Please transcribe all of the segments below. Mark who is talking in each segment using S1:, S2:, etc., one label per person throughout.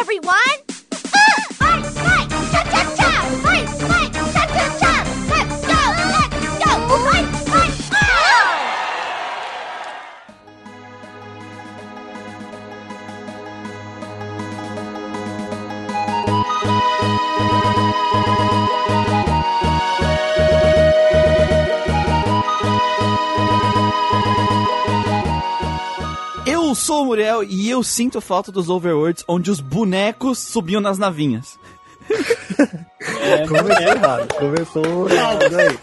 S1: everyone!
S2: Sou o Muriel e eu sinto falta dos overworlds onde os bonecos subiam nas navinhas.
S3: Começou errado. Começou errado aí.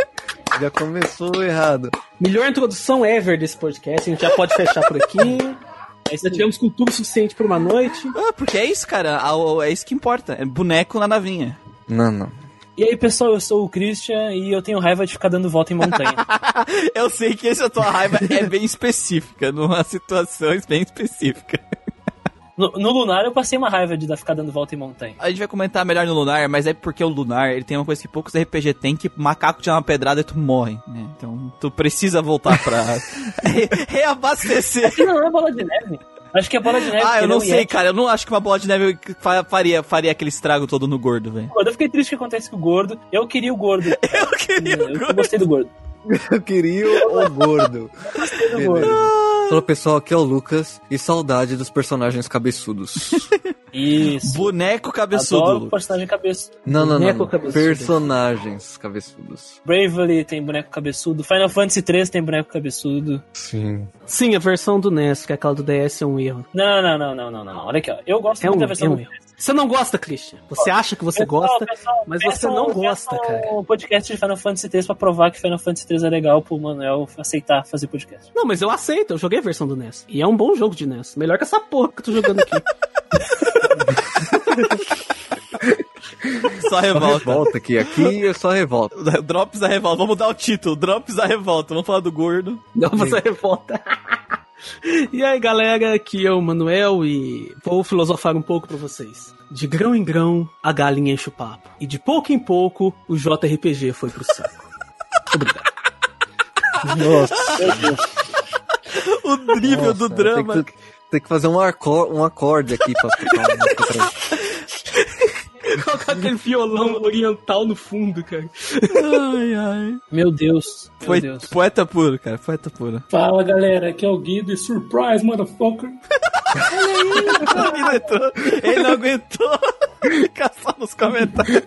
S3: Já começou errado.
S4: Melhor introdução ever desse podcast. A gente já pode fechar por aqui. Aí já tivemos cultura suficiente por uma noite.
S2: Ah, porque é isso, cara. É isso que importa. É boneco na navinha.
S3: Não, não.
S5: E aí, pessoal, eu sou o Christian e eu tenho raiva de ficar dando volta em montanha.
S2: Eu sei que essa tua raiva é bem específica, numa situação bem específica.
S5: No, no Lunar eu passei uma raiva de dar- ficar dando volta em montanha.
S2: A gente vai comentar melhor no Lunar, mas é porque o Lunar, ele tem uma coisa que poucos RPG tem, que macaco te dá uma pedrada e tu morre, né? Então, tu precisa voltar pra re- reabastecer.
S5: Aqui não é bola de neve. Acho que é bola de neve.
S2: Ah, eu não sei, cara. Eu não acho que uma bola de neve fa- faria, faria aquele estrago todo no gordo, velho.
S5: Eu fiquei triste que acontece com o gordo. Eu queria o gordo.
S2: Eu queria o
S5: Eu
S2: gordo.
S5: gostei do gordo.
S3: Eu queria o gordo.
S5: Gostei do gordo.
S3: Fala pessoal, aqui é o Lucas e saudade dos personagens cabeçudos.
S5: Isso.
S2: Boneco
S5: Adoro
S2: cabeçudo.
S5: personagem cabeça.
S3: Não, não, não.
S4: Boneco
S3: não.
S4: cabeçudo.
S3: Personagens cabeçudos.
S5: Bravely tem boneco cabeçudo. Final Fantasy 3 tem boneco cabeçudo.
S3: Sim.
S4: Sim, a versão do NES, que é aquela do DS, é um erro.
S5: Não, não, não, não, não, não. Olha aqui, ó. Eu gosto
S4: É
S5: muito
S4: um,
S5: da
S4: é
S5: versão
S4: um
S5: do
S4: erro. Você não gosta, Christian. Você acha que você
S5: Pessoal,
S4: gosta,
S5: pessoal,
S4: mas você não gosta,
S5: peçam
S4: cara.
S5: um podcast de Final Fantasy 3 pra provar que Final Fantasy 3 é legal pro Manuel aceitar fazer podcast.
S4: Não, mas eu aceito, eu joguei a versão do NES. E é um bom jogo de NES. Melhor que essa porra que eu tô jogando aqui.
S2: Só
S3: Só
S2: revolta.
S3: revolta aqui. Aqui é só revolta.
S2: Drops da revolta. Vamos mudar o título. Drops da revolta. Vamos falar do gordo.
S4: Não, você revolta. e aí, galera, aqui é o Manuel e vou filosofar um pouco pra vocês. De grão em grão, a galinha enche o papo. E de pouco em pouco, o JRPG foi pro saco. Obrigado.
S3: Nossa.
S2: O nível do drama.
S3: Tem que, tem que fazer um, um acorde aqui pra pra
S4: Colocar aquele violão oriental no fundo, cara.
S2: Ai, ai.
S5: Meu Deus. Meu
S2: Foi
S5: Deus.
S2: poeta puro, cara. Poeta puro.
S6: Fala galera, aqui é o Guido e surprise, motherfucker.
S2: Ele não entrou. Ele não aguentou. Só nos comentários.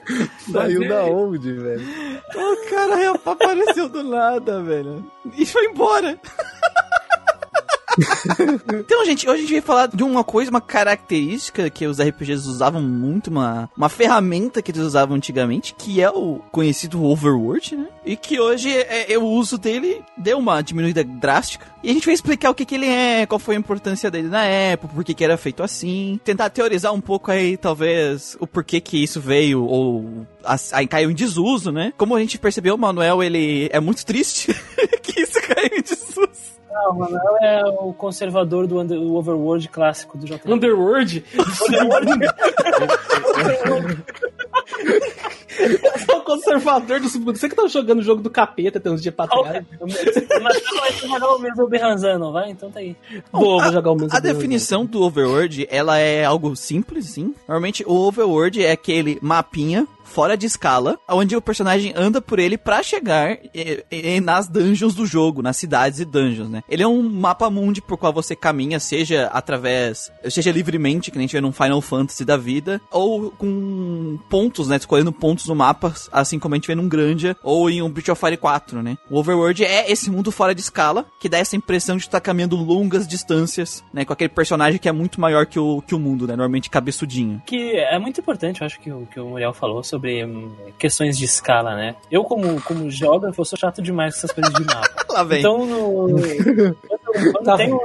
S3: Saiu da onde, velho?
S2: O cara apareceu do nada, velho. E foi embora. Então, gente, hoje a gente vai falar de uma coisa, uma característica que os RPGs usavam muito, uma, uma ferramenta que eles usavam antigamente, que é o conhecido Overworld, né? E que hoje é, é, o uso dele deu uma diminuída drástica. E a gente vai explicar o que, que ele é, qual foi a importância dele na época, por que, que era feito assim. Tentar teorizar um pouco aí, talvez, o porquê que isso veio, ou as- aí caiu em desuso, né? Como a gente percebeu, o Manuel, ele é muito triste que isso caiu em desuso.
S5: Não, o Manuel é o conservador do, under- do Overworld clássico do JP.
S4: Underworld? É o conservador do submundo. Você que tava jogando o jogo do capeta tem uns dias pra trás.
S5: Mas tu vai jogar o mesmo Berranzan, não vai? Então tá aí.
S4: Vou, vou jogar o mesmo.
S2: A definição do Overworld, ela é algo simples, sim. Normalmente, o Overworld é aquele mapinha fora de escala, onde o personagem anda por ele pra chegar eh, eh, nas dungeons do jogo, nas cidades e dungeons, né? Ele é um mapa mundi por qual você caminha, seja através, seja livremente, que nem tiver num Final Fantasy da vida, ou com pontos, né? Escolhendo pontos no mapa, assim como a gente vê num Grandia ou em um Breath of Fire 4, né? O Overworld é esse mundo fora de escala, que dá essa impressão de estar caminhando longas distâncias, né? Com aquele personagem que é muito maior que o, que o mundo, né? Normalmente cabeçudinho.
S5: Que é muito importante, eu acho que o que o Muriel falou sobre hum, questões de escala, né? Eu, como, como geógrafo, eu sou chato demais com essas coisas de mapa.
S2: Lá vem.
S5: Então, no, quando, quando
S4: Tá
S5: tem um,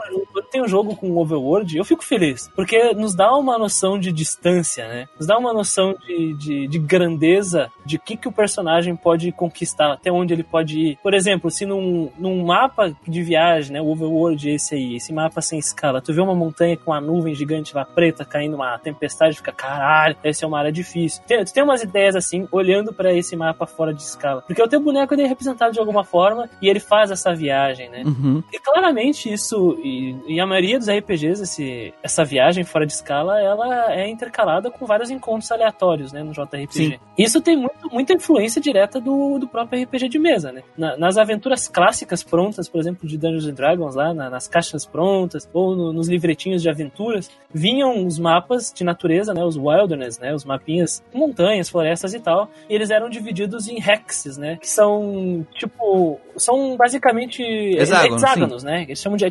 S5: tem um jogo com overworld, eu fico feliz. Porque nos dá uma noção de distância, né? Nos dá uma noção de, de, de grandeza de que, que o personagem pode conquistar, até onde ele pode ir. Por exemplo, se num, num mapa de viagem, né? O overworld esse aí, esse mapa sem escala, tu vê uma montanha com uma nuvem gigante lá preta caindo uma tempestade, fica caralho, essa é uma área difícil. Tem, tu tem umas ideias assim, olhando pra esse mapa fora de escala. Porque o teu boneco ele é representado de alguma forma e ele faz essa viagem, né?
S2: Uhum.
S5: E claramente isso, e, e a maioria dos RPGs, esse, essa viagem fora de escala, ela é intercalada com vários encontros aleatórios, né, no JRPG.
S2: Sim.
S5: Isso tem muito, muita influência direta do, do próprio RPG de mesa, né? Na- nas aventuras clássicas prontas, por exemplo, de Dungeons and Dragons, lá na- nas caixas prontas, ou no- nos livretinhos de aventuras, vinham os mapas de natureza, né, os wilderness, né, os mapinhas, montanhas, florestas e tal, e eles eram divididos em hexes, né, que são, tipo, são basicamente
S2: Hexágonos,
S5: hexágonos né, eles chamam de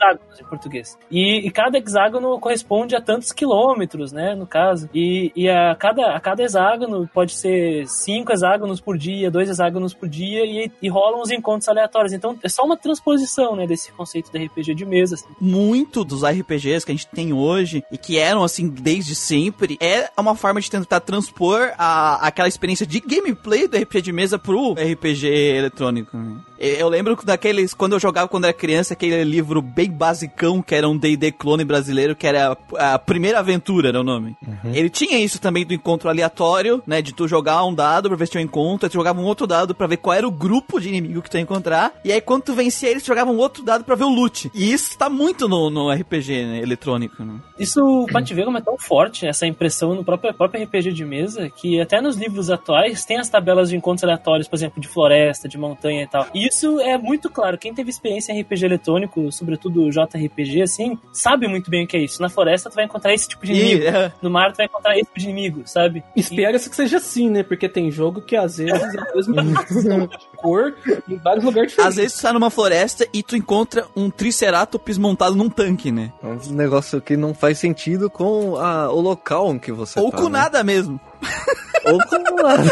S5: hexágonos em português. E, e cada hexágono corresponde a tantos quilômetros, né, no caso. E, e a, cada, a cada hexágono pode ser cinco hexágonos por dia, dois hexágonos por dia, e, e rolam os encontros aleatórios. Então é só uma transposição, né, desse conceito de RPG de mesa. assim.
S2: muito dos RPGs que a gente tem hoje e que eram assim desde sempre é uma forma de tentar transpor a, aquela experiência de gameplay do RPG de mesa pro RPG eletrônico. Eu lembro daqueles, quando eu jogava quando era criança, aquele livro bem basicão, que era um D&D clone brasileiro, que era a, a Primeira Aventura, era o nome. Ele tinha isso também do encontro aleatório, né, de tu jogar um dado pra ver se tinha um encontro, aí tu jogava um outro dado pra ver qual era o grupo de inimigo que tu ia encontrar, e aí quando tu vencia eles, tu jogava um outro dado pra ver o loot. E isso tá muito no, no RPG né, eletrônico, né?
S5: Isso, pra te ver como é tão forte, essa impressão no próprio, próprio RPG de mesa, que até nos livros atuais tem as tabelas de encontros aleatórios, por exemplo, de floresta, de montanha e tal. E isso é muito claro. Quem teve experiência em RPG eletrônico, sobretudo JRPG, assim, sabe muito bem o que é isso. Na floresta tu vai encontrar esse tipo de inimigo.
S2: E, é,
S5: No mar tu vai encontrar esse tipo de inimigo, sabe?
S4: Espera-se que seja assim, né? Porque tem jogo que às vezes é a mesma cor em vários lugares diferentes.
S2: às vezes tu tá numa floresta e tu encontra um Triceratops montado num tanque, né?
S3: É um negócio que não faz sentido com a- o local em que você
S2: Ou
S3: tá.
S2: com
S3: né?
S2: nada mesmo.
S3: Ou com nada.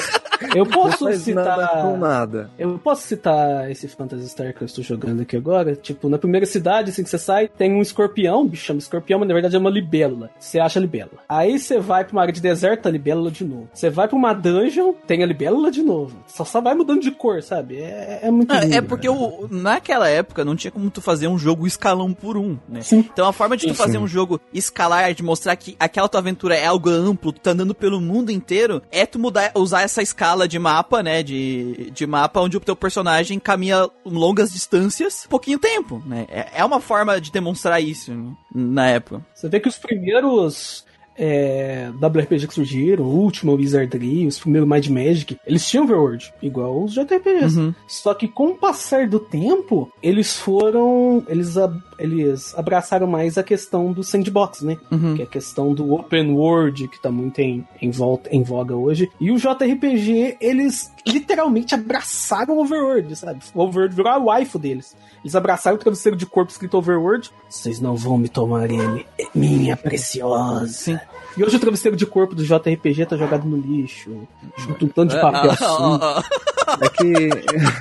S4: Eu
S3: Não
S4: posso
S3: faz nada com
S4: citar.
S3: nada.
S4: Eu posso citar esse Phantasy Star que eu estou jogando aqui agora. Tipo, na primeira cidade, assim que você sai, tem um escorpião, bicho chama escorpião, mas na verdade é uma libélula. Você acha a libélula. Aí você vai pra uma área de deserto, a libélula de novo. Você vai pra uma dungeon, tem a libélula de novo. Só, só vai mudando de cor, sabe? É, é muito
S2: Ah,
S4: lindo,
S2: é porque o, naquela época não tinha como tu fazer um jogo escalão por um, né?
S4: Sim.
S2: Então a forma de tu
S3: Sim,
S2: fazer um jogo escalar, de mostrar que aquela tua aventura é algo amplo, tu tá andando pelo mundo inteiro, é tu mudar, usar essa escala de mapa, né? De, de mapa onde o teu personagem caminha longas distâncias, pouquinho tempo, né? É, é uma forma de demonstrar isso né, na época.
S4: Você vê que os primeiros é, WRPG que surgiram, o último Wizardry, os primeiros Mind Magic, eles tinham Overworld, igual os JRPGs.
S2: Uhum.
S4: Só que com o passar do tempo, eles foram. Eles, eles abraçaram mais a questão do sandbox, né?
S2: Uhum.
S4: Que é a questão do open world, que tá muito em, em, volta, em voga hoje. E o JRPG, eles literalmente abraçaram o Overworld, sabe? O Overworld virou a waifu deles. Eles abraçaram o travesseiro de corpo escrito Overworld. Vocês não vão me tomar ele. É minha preciosa.
S2: Sim.
S4: E hoje o travesseiro de corpo do JRPG tá jogado no lixo. Junto um tanto de papel
S2: Ah,
S4: sujo.
S2: ah, ah,
S3: É que.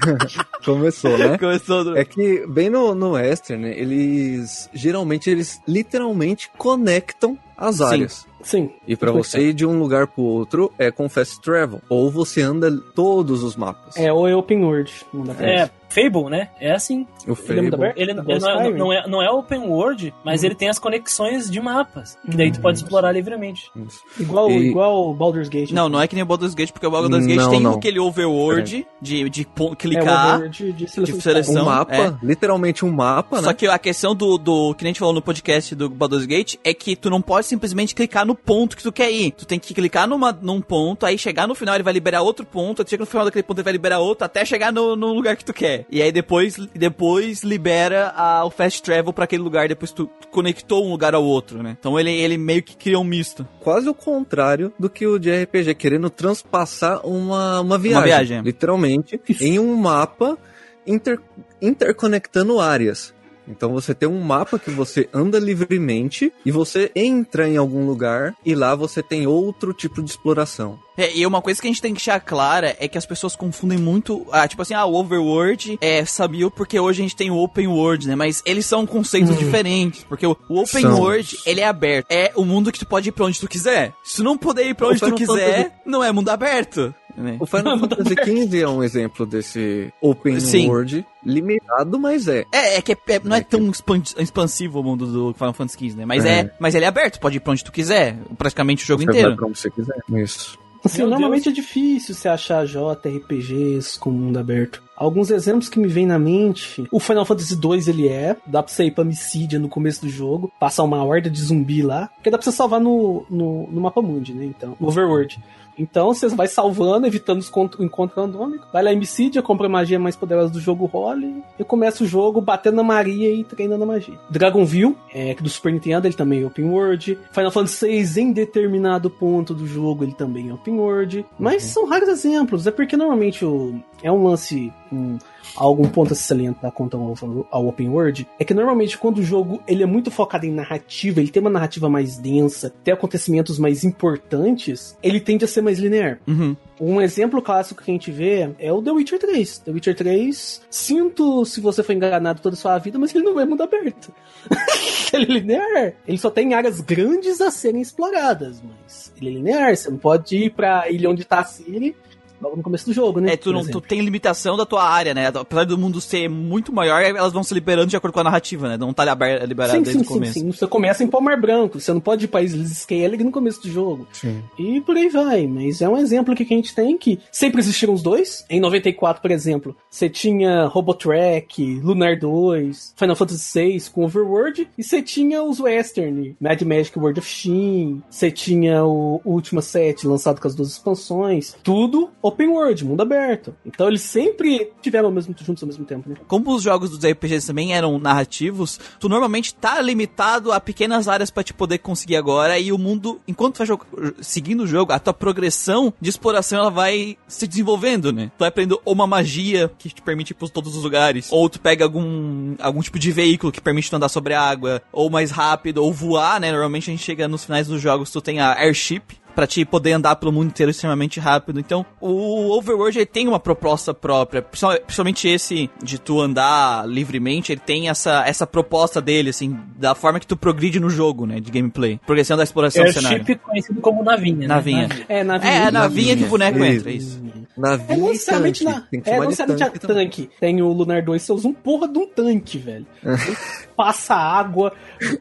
S3: Começou, né?
S2: Começou do...
S3: É que bem no, no Western, né, eles geralmente eles literalmente conectam as
S2: Sim.
S3: áreas.
S4: Sim.
S3: E pra você ir de um lugar pro outro é com fast travel, ou você anda todos os mapas.
S4: É, ou é open world. Não dá pra
S5: É, Fable, né? É assim.
S3: O
S4: é
S3: Fable.
S5: Ele,
S4: Igual
S5: ele não, é, não, é, não é open world, mas ele tem as conexões de mapas. Que daí tu pode explorar livremente.
S3: Isso.
S4: Igual,
S3: E-
S4: igual o Baldur's Gate.
S2: Não, não é que nem o Baldur's Gate, porque o Baldur's Gate
S3: Não,
S2: tem
S3: não.
S2: aquele overworld de, de pon-
S4: é
S2: clicar.
S4: overworld de seleção.
S2: de seleção.
S3: Um mapa,
S2: é.
S3: literalmente um mapa,
S2: Só
S3: né?
S2: que a questão do, do que a gente falou no podcast do Baldur's Gate é que tu não pode simplesmente clicar no ponto que tu quer ir. Tu tem que clicar numa, num ponto, aí chegar no final ele vai liberar outro ponto, aí chega no final daquele ponto ele vai liberar outro, até chegar no, no lugar que tu quer. E aí depois, depois libera a, o fast travel pra aquele lugar, depois tu conectou um lugar ao outro, né? Então ele, ele meio que cria um misto.
S3: Quase o contrário do que o de RPG, querendo transpassar uma, uma viagem.
S2: viagem.
S3: Literalmente, em um mapa inter- interconectando áreas. Então você tem um mapa que você anda livremente e você entra em algum lugar e lá você tem outro tipo de exploração.
S2: É, e uma coisa que a gente tem que deixar clara é que as pessoas confundem muito, ah, tipo assim, ah, o Overworld é sabio porque hoje a gente tem o Open World, né? Mas eles são conceitos diferentes, porque o, o Open
S3: São.
S2: World, ele é aberto. É o mundo que tu pode ir pra onde tu quiser. Se tu não puder ir pra
S3: O
S2: onde tu quiser, não é mundo aberto. Né?
S3: O Final Fantasy XV é um exemplo desse open
S2: Sim.
S3: world limitado, mas é.
S2: É, é que é- é- não é tão expan- expansivo o mundo do Final Fantasy XV, né? Mas é.
S3: É.
S2: mas ele é aberto, pode ir pra onde tu quiser, praticamente o jogo
S3: Você
S2: inteiro.
S3: vai pra onde você quiser. Isso.
S4: Assim,
S5: Meu
S4: normalmente é difícil você achar JRPGs com mundo aberto. Alguns exemplos que me vêm na mente. O Final Fantasy 2 ele é. Dá pra você ir pra Missídia no começo do jogo, passar uma horda de zumbi lá. Porque dá pra você salvar no, no, no mapa mundi, né? Então, no Overworld. Então você vai salvando, evitando os cont- o encontro randômico. Vai lá em Missídia, compra a magia mais poderosa do jogo role e começa o jogo batendo na Maria e treinando a magia. Dragonville, é, que do Super Nintendo, ele também é open world. Final Fantasy VI, em determinado ponto do jogo, ele também é open world. Mas são raros exemplos, é porque normalmente o, é um lance. Um, algum ponto a se salientar quanto ao, ao open world é que normalmente quando o jogo ele é muito focado em narrativa, ele tem uma narrativa mais densa, tem acontecimentos mais importantes, ele tende a ser mais linear.
S2: Uhum.
S4: Um exemplo clássico que a gente vê é o The Witcher 3. The Witcher 3, sinto se você foi enganado toda a sua vida, mas ele não é mundo aberto. ele é linear. Ele só tem áreas grandes a serem exploradas, mas ele é linear. Você não pode ir pra ilha onde tá a Ciri logo no começo do jogo, né?
S2: É, tu, não, tu tem limitação da tua área, né? Apesar do mundo ser muito maior, elas vão se liberando de acordo com a narrativa, né? Não tá liber- liberado
S4: Sim,
S2: desde
S4: sim,
S2: o
S4: sim,
S2: começo.
S4: sim. Você começa em Palmar Branco, você não pode ir pra Islas Skellig no começo do jogo.
S3: Sim.
S4: E por aí vai, mas é um exemplo aqui que a gente tem que sempre existiram os dois. Em 94, por exemplo, você tinha Robotrack, Lunar 2, Final Fantasy VI com Overworld, e você tinha os Western, Mad Magic World of Shin, você tinha o, Última 7 lançado com as duas expansões, tudo open world, mundo aberto. Então eles sempre tiveram mesmo, juntos ao mesmo tempo, né?
S2: Como os jogos dos RPGs também eram narrativos, tu normalmente tá limitado a pequenas áreas pra te poder conseguir agora e o mundo, enquanto tu vai seguindo o jogo, a tua progressão de exploração ela vai se desenvolvendo, né? Tu vai aprendendo uma magia que te permite ir por todos os lugares, ou tu pega algum algum tipo de veículo que permite tu andar sobre a água, ou mais rápido, ou voar, né? Normalmente a gente chega nos finais dos jogos, tu tem a airship, pra te poder andar pelo mundo inteiro extremamente rápido. Então, o Overworld ele tem uma proposta própria, principal- principalmente esse de tu andar livremente, ele tem essa, essa proposta dele, assim, da forma que tu progride no jogo, né, de gameplay. Progressão da exploração do cenário.
S5: Airship conhecido como navinha.
S2: Navinha.
S5: Né?
S4: É, na
S2: É, a navinha que o boneco
S3: Isso.
S2: entra, isso.
S3: Navio
S4: É não necessariamente
S3: tanque.
S4: na.
S3: Tem que
S4: É não necessariamente
S3: tanque
S4: a
S3: também.
S4: tanque. Tem o Lunar 2, você usa um porra de um tanque, velho. passa água,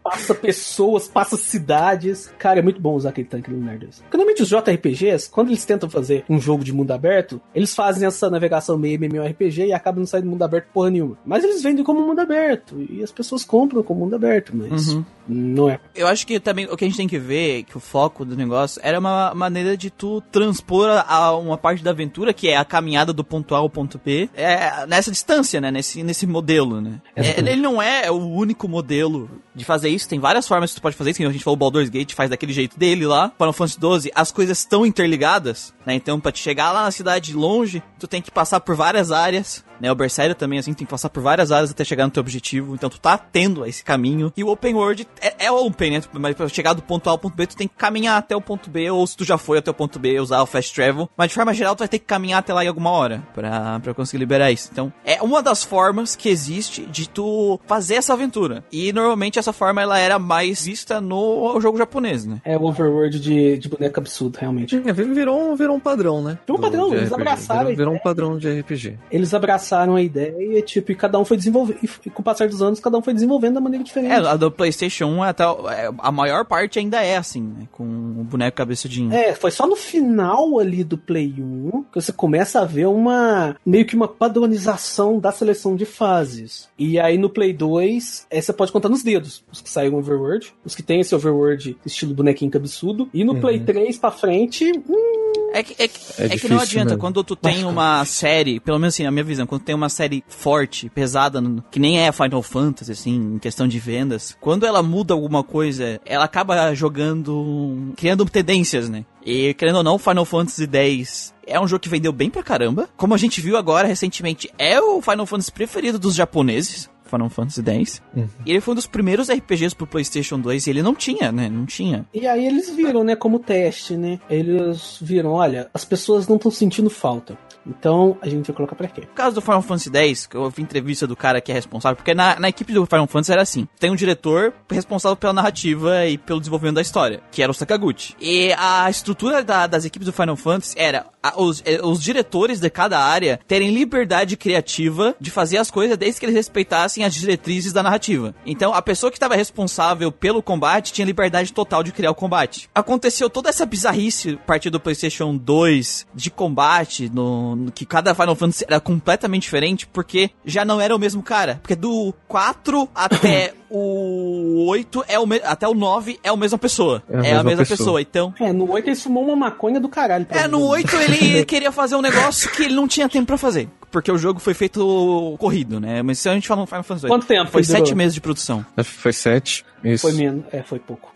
S4: passa pessoas, passa cidades. Cara, é muito bom usar aquele tanque do Lunar 2. Porque normalmente os JRPGs, quando eles tentam fazer um jogo de mundo aberto, eles fazem essa navegação meio MMORPG e acabam não saindo do mundo aberto porra nenhuma. Mas eles vendem como mundo aberto. E as pessoas compram como mundo aberto, mas
S2: Uhum.
S4: não é.
S2: Eu acho que também o que a gente tem que ver, que o foco do negócio era uma maneira de tu transpor a, a uma parte da aventura, que é a caminhada do ponto A ao ponto B, é, nessa distância, né? Nesse, nesse modelo, né? É, ele não é o único modelo de fazer isso, tem várias formas que tu pode fazer isso, que a gente falou, o Baldur's Gate faz daquele jeito dele lá, Final Fantasy XII, as coisas estão interligadas, né? Então, pra te chegar lá na cidade longe, tu tem que passar por várias áreas, né? O Berserio também, assim, tem que passar por várias áreas até chegar no teu objetivo. Então tu tá tendo esse caminho. E o Open World é, é open, né? Mas pra chegar do ponto A ao ponto B, tu tem que caminhar até o ponto B. Ou se tu já foi até o ponto B, usar o Fast Travel. Mas de forma geral, tu vai ter que caminhar até lá em alguma hora pra, pra conseguir liberar isso. Então, é uma das formas que existe de tu fazer essa aventura. E normalmente essa forma ela era mais vista no jogo japonês, né?
S4: É o overworld de, de boneco absurdo, realmente.
S3: É, virou, virou um padrão, né?
S4: Virou um padrão, eles
S3: RPG.
S4: abraçaram
S3: Virou, virou um padrão de RPG.
S4: eles abraçaram a ideia tipo, e cada um foi desenvolvendo. E com o passar dos anos, cada um foi desenvolvendo da maneira diferente.
S2: É, a do PlayStation 1 até é, a maior parte ainda é assim, né? Com o boneco cabeçudinho.
S4: É, foi só no final ali do Play 1 que você começa a ver uma. meio que uma padronização da seleção de fases. E aí no Play 2, é, você pode contar nos dedos os que saíram Overworld, os que tem esse Overworld estilo bonequinho cabeçudo. E no Play 3 pra frente, hum,
S2: É que, é, que-
S3: É
S2: é que não adianta,
S3: mesmo.
S2: quando tu tem uma série, pelo menos assim, na minha visão, quando tem uma série forte, pesada, que nem é Final Fantasy, assim, em questão de vendas, quando ela muda alguma coisa, ela acaba jogando, criando tendências, né? E, querendo ou não, Final Fantasy X é um jogo que vendeu bem pra caramba. Como a gente viu agora, recentemente, é o Final Fantasy preferido dos japoneses. Final Fantasy X. E ele foi um dos primeiros RPGs pro PlayStation 2 e ele não tinha, né? Não tinha.
S4: E aí eles viram, né, como teste, né? Eles viram, olha, as pessoas não estão sentindo falta. Então a gente vai colocar pra quê?
S2: No caso do Final Fantasy X, que eu ouvi entrevista do cara que é responsável, porque na, na equipe do Final Fantasy era assim: tem um diretor responsável pela narrativa e pelo desenvolvimento da história, que era o Sakaguchi. E a estrutura da- das equipes do Final Fantasy era a- os, eh, os diretores de cada área terem liberdade criativa de fazer as coisas desde que eles respeitassem as diretrizes da narrativa. Então a pessoa que estava responsável pelo combate tinha liberdade total de criar o combate. Aconteceu toda essa bizarrice a partir do PlayStation 2 de combate no, no- que cada Final Fantasy era completamente diferente, porque já não era o mesmo cara. Porque do 4 até o 8 é o até o 9 é a mesma pessoa.
S3: É a
S2: É, a
S3: mesma
S2: mesma
S3: pessoa.
S2: pessoa. Então,
S4: É, no 8 ele fumou uma maconha do caralho. pra
S2: é,
S4: mim.
S2: no 8 ele queria fazer um negócio que ele não tinha tempo pra fazer. Porque o jogo foi feito corrido, né? Mas se a gente fala no Final Fantasy VIII,
S4: Quanto tempo
S2: Foi
S4: ele durou?
S2: sete meses de produção.
S3: Que foi sete. Isso.
S4: Foi menos. É, foi pouco.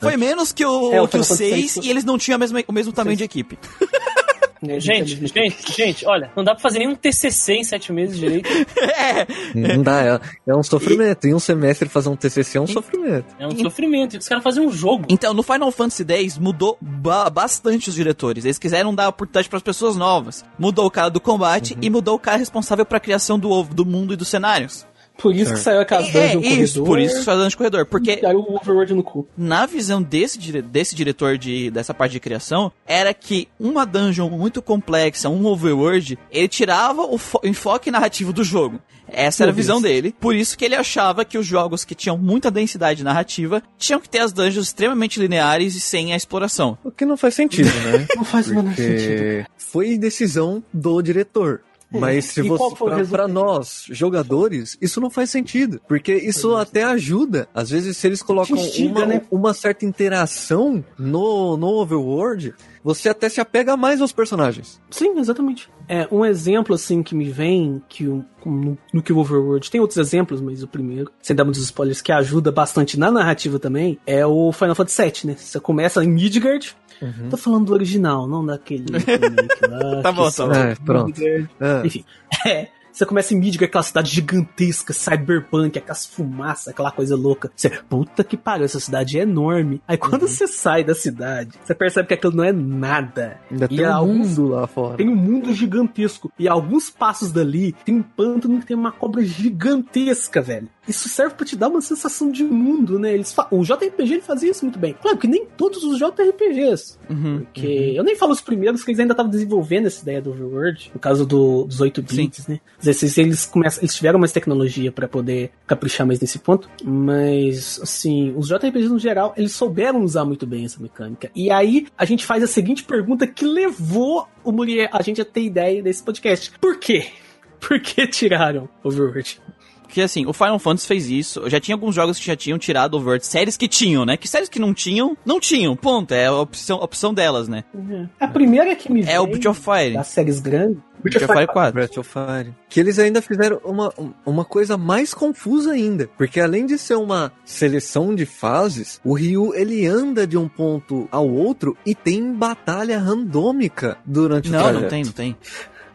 S3: Foi
S2: menos que o,
S4: É, o
S2: que o
S4: Final Fantasy
S2: 6
S4: VI
S2: e eles não tinham mesma- o mesmo tamanho de equipe.
S4: É,
S5: Gente, gente, gente, olha, não dá pra fazer nenhum TCC em sete meses direito.
S2: é,
S3: Não dá, é, é um sofrimento. Em um semestre fazer um TCC é um sofrimento.
S5: É um sofrimento. Os caras fazem um jogo.
S2: Então, no Final Fantasy X mudou ba- bastante os diretores. Eles quiseram dar oportunidade para as pessoas novas. Mudou o cara do combate e mudou o cara responsável pra criação do, ovo- do mundo e dos cenários.
S4: Por isso que saiu aquelas
S2: É,
S4: dungeons
S2: isso,
S4: corredor.
S2: por isso que faz dungeon de corredor. Porque
S4: E aí o Overworld no cu.
S2: na visão desse, dire- desse diretor de, dessa parte de criação, era que uma dungeon muito complexa, um overworld, ele tirava o fo- enfoque narrativo do jogo. Essa era a visão
S4: Deus.
S2: dele. Por isso que ele achava que os jogos que tinham muita densidade narrativa tinham que ter as dungeons extremamente lineares e sem a exploração.
S3: O que não faz sentido, né?
S4: Não faz o menor sentido.
S3: Foi decisão do diretor. Mas se
S4: E
S3: você, pra nós, jogadores, isso não faz sentido. Porque isso até ajuda. Às vezes, se eles colocam uma,
S4: né?
S3: uma certa interação no, no Overworld, você até se apega mais aos personagens.
S4: Sim, exatamente. É, um exemplo, assim, que me vem, que o- no, no que o Overworld tem outros exemplos, mas o primeiro, sem dar muitos spoilers, que ajuda bastante na narrativa também, é o Final Fantasy VII, né? Você começa em Midgard, tô falando do original, não daquele lá.
S2: Tá bom, tá
S4: só
S2: bom.
S3: É, pronto.
S4: Midgard.
S3: Ah,
S4: Enfim, é. Você começa em Midgard, aquela cidade gigantesca, cyberpunk, aquelas fumaças, aquela coisa louca. Você, puta que pariu, essa cidade é enorme. Aí quando você sai da cidade, você percebe que aquilo não é nada.
S3: ainda
S4: E
S3: tem um
S4: alguns-
S3: mundo lá fora.
S4: Tem um mundo gigantesco. E a alguns passos dali tem um pântano que tem uma cobra gigantesca, velho. Isso serve pra te dar uma sensação de mundo, né? Eles fa- O JRPG ele fazia isso muito bem. Claro que nem todos os JRPGs.
S2: Uhum.
S4: Porque eu nem falo os primeiros, que eles ainda estavam desenvolvendo essa ideia do Overworld, no caso do- dos 8 bits, né? Quer dizer, se eles, começam, eles tiveram mais tecnologia pra poder caprichar mais nesse ponto, mas, assim, os JRPGs no geral, eles souberam usar muito bem essa mecânica. E aí, a gente faz a seguinte pergunta que levou o Muriel, a gente a ter ideia desse podcast. Por quê? Por que tiraram Overworld?
S2: Porque assim, o Final Fantasy fez isso. Já tinha alguns jogos que já tinham tirado o Overworld. Séries que tinham, né? Que séries que não tinham, não tinham. Ponto. É a opção, a opção delas, né?
S4: A primeira que me
S2: É o Breath of Fire.
S4: das séries grandes...
S2: Breath of Fire 4.
S3: Breath of Fire. Que eles ainda fizeram uma, uma coisa mais confusa ainda. Porque além de ser uma seleção de fases, o Ryu ele anda de um ponto ao outro e tem batalha randômica durante o
S2: Não, não tem, não tem.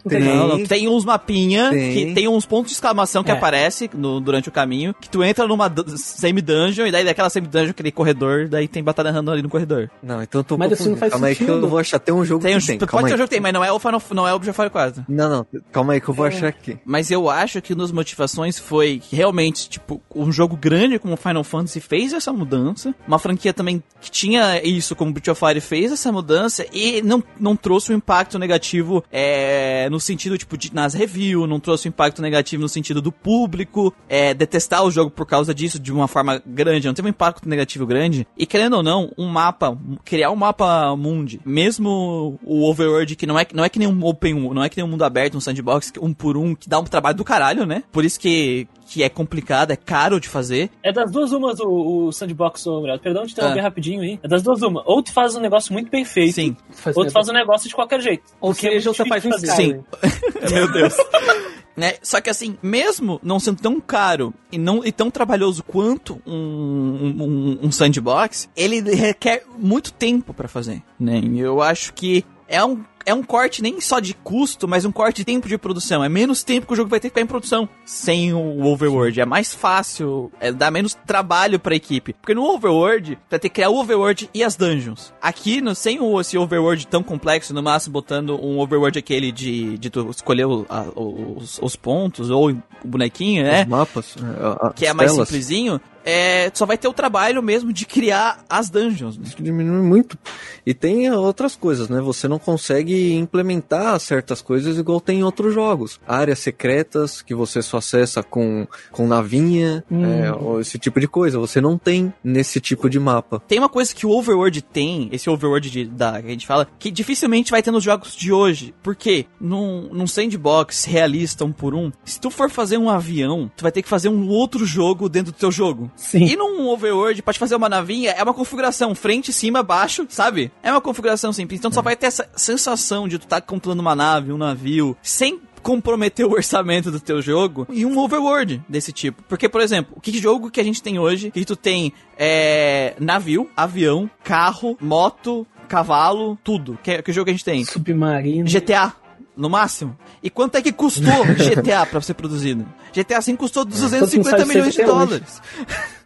S3: Tem.
S2: Não, não. Tem uns mapinha
S3: Tem.
S2: que tem uns pontos de exclamação que
S4: É.
S2: aparece no- durante o caminho, que tu entra numa du- semi-dungeon, e daí daquela semi-dungeon, aquele corredor, daí tem batalha random ali no corredor.
S3: Não, então eu tô
S4: Mas assim não faz
S3: Calma aí que
S4: sentido.
S3: eu vou achar. Tem um jogo
S2: Tem um,
S3: que tem.
S2: pode
S3: Calma
S2: ter
S3: aí.
S2: um jogo que tem, mas não é o Final, não é o Fire 4.
S3: Não, não. Calma aí que eu vou achar aqui.
S2: Mas eu acho que nos motivações foi realmente, tipo, um jogo grande como Final Fantasy fez essa mudança. Uma franquia também que tinha isso como Breath of Fire fez essa mudança e não, não trouxe um impacto negativo é, no sentido, tipo, de, nas reviews, não trouxe um impacto negativo no sentido do público é, detestar o jogo por causa disso de uma forma grande, não teve um impacto negativo grande. E querendo ou não, um mapa, criar um mapa mundi, mesmo o overworld que não é, não é que nem um open, não é que nem um mundo aberto, um sandbox, um por um, que dá um trabalho do caralho, né? Por isso que, que é complicado, é caro de fazer.
S5: É das duas umas o, o sandbox, ô, Gabriel. Perdão de interromper
S2: Ah.
S5: rapidinho aí. É das duas uma. Ou tu faz um negócio muito bem feito,
S2: Sim.
S4: Faz
S5: ou tu faz um negócio de qualquer jeito.
S4: Ou
S5: é
S4: seja, você faz um
S5: de
S4: Skyrim.
S2: Meu Deus. né? Só que assim, mesmo não sendo tão caro e não e tão trabalhoso quanto um, um, um sandbox, ele requer muito tempo pra fazer, né? E eu acho que é um é um corte nem só de custo, mas um corte de tempo de produção. É menos tempo que o jogo vai ter que ficar em produção sem o Overworld. É mais fácil, é, dá menos trabalho pra equipe. Porque no Overworld, vai ter que criar o Overworld e as dungeons. Aqui, no, sem o, esse Overworld tão complexo, no máximo botando um Overworld aquele de, de tu escolher o- a- os, os pontos ou o bonequinho, né?
S3: Os mapas. a- a-
S2: que é mais
S3: telas.
S2: simplesinho, é, só vai ter o trabalho mesmo de criar as dungeons. né?
S3: Isso diminui muito. E tem outras coisas, né? Você não consegue implementar certas coisas igual tem em outros jogos. Áreas secretas que você só acessa com, com navinha, é, ou esse tipo de coisa. Você não tem nesse tipo de mapa.
S2: Tem uma coisa que o Overworld tem, esse Overworld de, da, que a gente fala, que dificilmente vai ter nos jogos de hoje. Por quê? Num, num sandbox realista um por um, se tu for fazer um avião, tu vai ter que fazer um outro jogo dentro do teu jogo.
S4: Sim.
S2: E num Overworld, pra te fazer uma navinha, é uma configuração frente, cima, baixo, sabe? É uma configuração simples. Então tu só vai ter essa sensação de tu tá controlando uma nave, um navio, sem comprometer o orçamento do teu jogo e um overworld desse tipo. Porque, por exemplo, que jogo que a gente tem hoje, que tu tem é, navio, avião, carro, moto, cavalo, tudo. Que, que jogo a gente tem?
S4: Submarino.
S2: GTA. No máximo. E quanto é que custou GTA pra ser produzido? GTA V custou 250
S4: sabe
S2: milhões de dólares.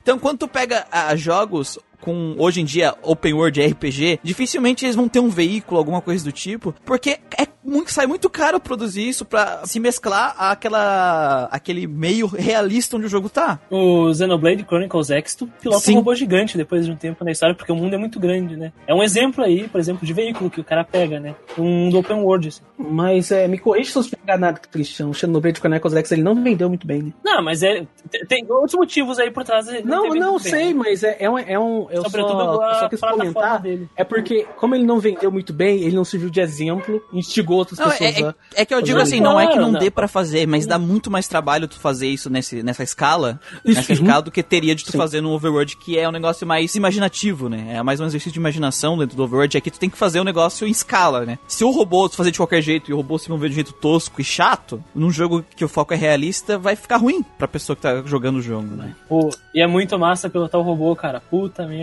S2: Então, quando tu pega ah, jogos com, hoje em dia, open world RPG, dificilmente eles vão ter um veículo, alguma coisa do tipo, porque é muito, sai muito caro produzir isso pra se mesclar àquela, aquele meio realista onde o jogo tá.
S5: O Xenoblade Chronicles X, tu pilota
S2: Sim.
S5: um robô gigante depois de um tempo na história, porque o mundo é muito grande, né? É um exemplo aí, por exemplo, de veículo que o cara pega, né? Um mundo open world, assim.
S4: Mas é, me corrija se eu estiver enganado, Cristian. O Xenoblade Chronicles X ele não vendeu muito bem, né?
S5: Não, mas é. tem- Tem outros motivos aí por trás.
S4: Não, não
S5: bem,
S4: sei,
S5: né?
S4: mas é, é um. É um eu
S5: Sobretudo
S4: só, eu só quis comentar.
S5: dele.
S4: É porque, como ele não vendeu muito bem, ele não serviu de exemplo, instigou outras
S2: Não,
S4: pessoas
S2: é,
S4: a.
S2: é, é que eu digo assim, não é que não
S5: não.
S2: dê pra fazer, mas dá muito mais trabalho tu fazer isso nesse, nessa escala,
S4: Isso,
S2: nessa
S4: uhum.
S2: escala do que teria de tu
S4: Sim.
S2: fazer no Overworld, que é um negócio mais imaginativo, né? É mais um exercício de imaginação dentro do Overworld, é que tu tem que fazer o negócio em escala, né? Se o robô tu fazer de qualquer jeito e o robô se mover de um jeito tosco e chato, num jogo que o foco é realista, vai ficar ruim pra pessoa que tá jogando o jogo, né?
S5: Pô, e é muito massa pilotar o robô, cara. Puta merda.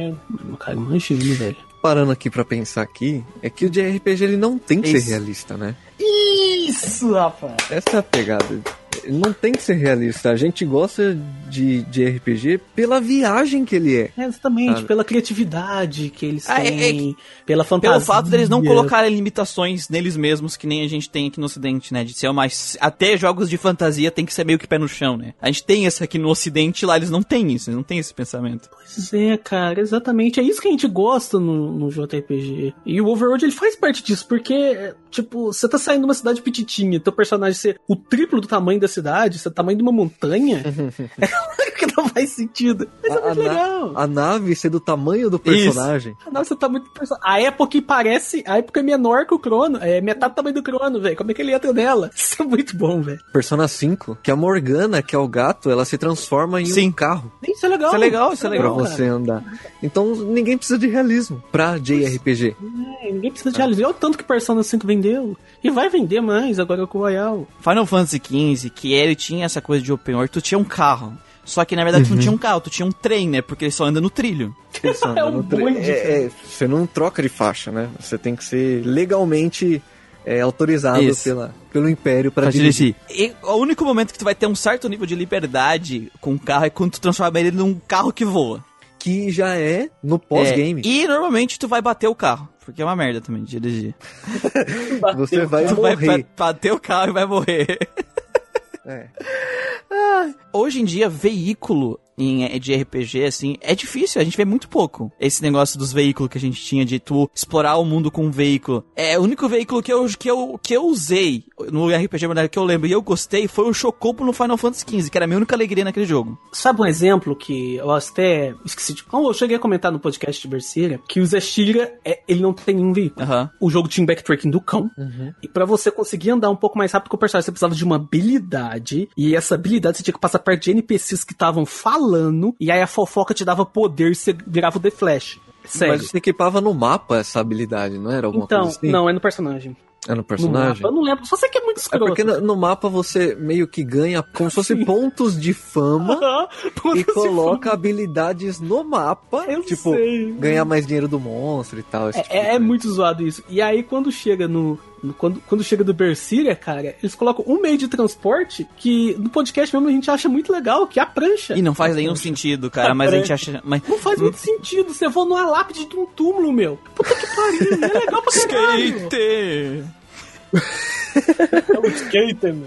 S4: Cara, imagina, velho.
S3: Parando aqui pra pensar aqui, é que o de RPG ele não tem que
S2: Isso.
S3: ser realista, né?
S4: Isso, rapaz.
S3: Essa é a pegada. Ele não tem que ser realista. A gente gosta de, de RPG pela viagem que ele é.
S4: É, exatamente,
S3: Sabe?
S4: pela criatividade que eles
S2: Ah, é-
S4: têm, pela fantasia.
S2: Pelo fato deles não colocarem limitações neles mesmos, que nem a gente tem aqui no ocidente, né? De ser mais... Até jogos de fantasia tem que ser meio que pé no chão, né? A gente tem isso aqui no ocidente, lá eles não têm isso, eles não têm esse pensamento.
S4: Pois é, cara, exatamente. É isso que a gente gosta no, no JRPG. E o Overworld, ele faz parte disso, porque, tipo, você tá saindo de uma cidade petitinha, teu personagem ser o triplo do tamanho da cidade, ser o tamanho de uma montanha, não faz sentido. Mas é
S3: A, a
S4: muito
S3: na-
S4: legal.
S3: a nave ser do tamanho do personagem.
S4: Nossa, tá muito perso- A época parece. A época é menor que o Crono. É metade do tamanho do Crono, velho. Como é que ele entra nela? Isso é muito bom, velho.
S3: Persona 5, que a Morgana, que é o gato, ela se transforma em
S2: Sim.
S3: um carro
S4: Isso é legal.
S2: Isso é legal, isso é
S3: pra
S2: legal.
S3: você andar. Então ninguém precisa de realismo pra JRPG.
S4: É, ninguém precisa de realismo. Olha o tanto que Persona 5 vendeu. E vai vender mais agora com o Royal.
S2: Final Fantasy XV, que ele tinha essa coisa de open world, tu tinha um carro. Só que na verdade tu não tinha um carro, tu tinha um trem, né? Porque ele só anda no trilho.
S3: Pensando
S4: É um
S3: no tre-
S4: bonde,
S3: é, é, você não troca de faixa, né? Você tem que ser legalmente é, autorizado
S2: Isso.
S3: pela, pelo Império pra
S2: Pra
S3: dirigir.
S2: dirigir. E o único momento que tu vai ter um certo nível de liberdade com o carro é quando tu transforma ele num carro que voa.
S3: Que já é no pós-game.
S2: É, e normalmente tu vai bater o carro. Porque é uma merda também de dirigir.
S3: Você vai
S2: Tu vai
S3: morrer.
S2: ba- bater o carro e vai morrer.
S3: É.
S2: Hoje em dia, veículo em, de RPG, assim, é difícil, a gente vê muito pouco. Esse negócio dos veículos que a gente tinha, de tu explorar o mundo com um veículo. É, o único veículo que eu, que eu, que eu usei no RPG moderno que eu lembro e eu gostei foi o Chocobo no Final Fantasy XV, que era a minha única alegria naquele jogo.
S4: Sabe um exemplo que eu até esqueci de. Eu cheguei a comentar no podcast de Berseira que o Zeshira, é, ele não tem nenhum veículo.
S2: Aham.
S4: O jogo tinha um backtracking do cão. E pra você conseguir andar um pouco mais rápido com o personagem, você precisava de uma habilidade. E essa habilidade você tinha que passar perto de NPCs que estavam falando. E aí a fofoca te dava poder e você virava o The Flash. Sério.
S3: Mas você equipava no mapa essa habilidade, não era alguma
S4: então,
S3: coisa assim?
S4: não, é no personagem.
S3: É no
S4: No
S3: personagem?
S4: mapa, eu não lembro. Só sei que é muito
S3: É
S4: escroto.
S3: porque no, no mapa você meio que ganha como se fosse pontos de fama
S4: Aham,
S3: e coloca habilidades no mapa.
S4: Eu
S3: tipo,
S4: sei.
S3: ganhar mais dinheiro do monstro e tal. esse tipo
S4: É, é muito zoado isso. E aí, quando chega no. Quando, quando chega do Berseria, cara, eles colocam um meio de transporte que no podcast mesmo a gente acha muito legal, que é a prancha.
S2: E não faz nenhum sentido, cara, mas a gente acha. Mas...
S4: Não faz muito sentido. Você voa numa lápide de um túmulo, meu. Puta que pariu. É legal pra caralho.
S2: Skate!
S5: É um skater, meu.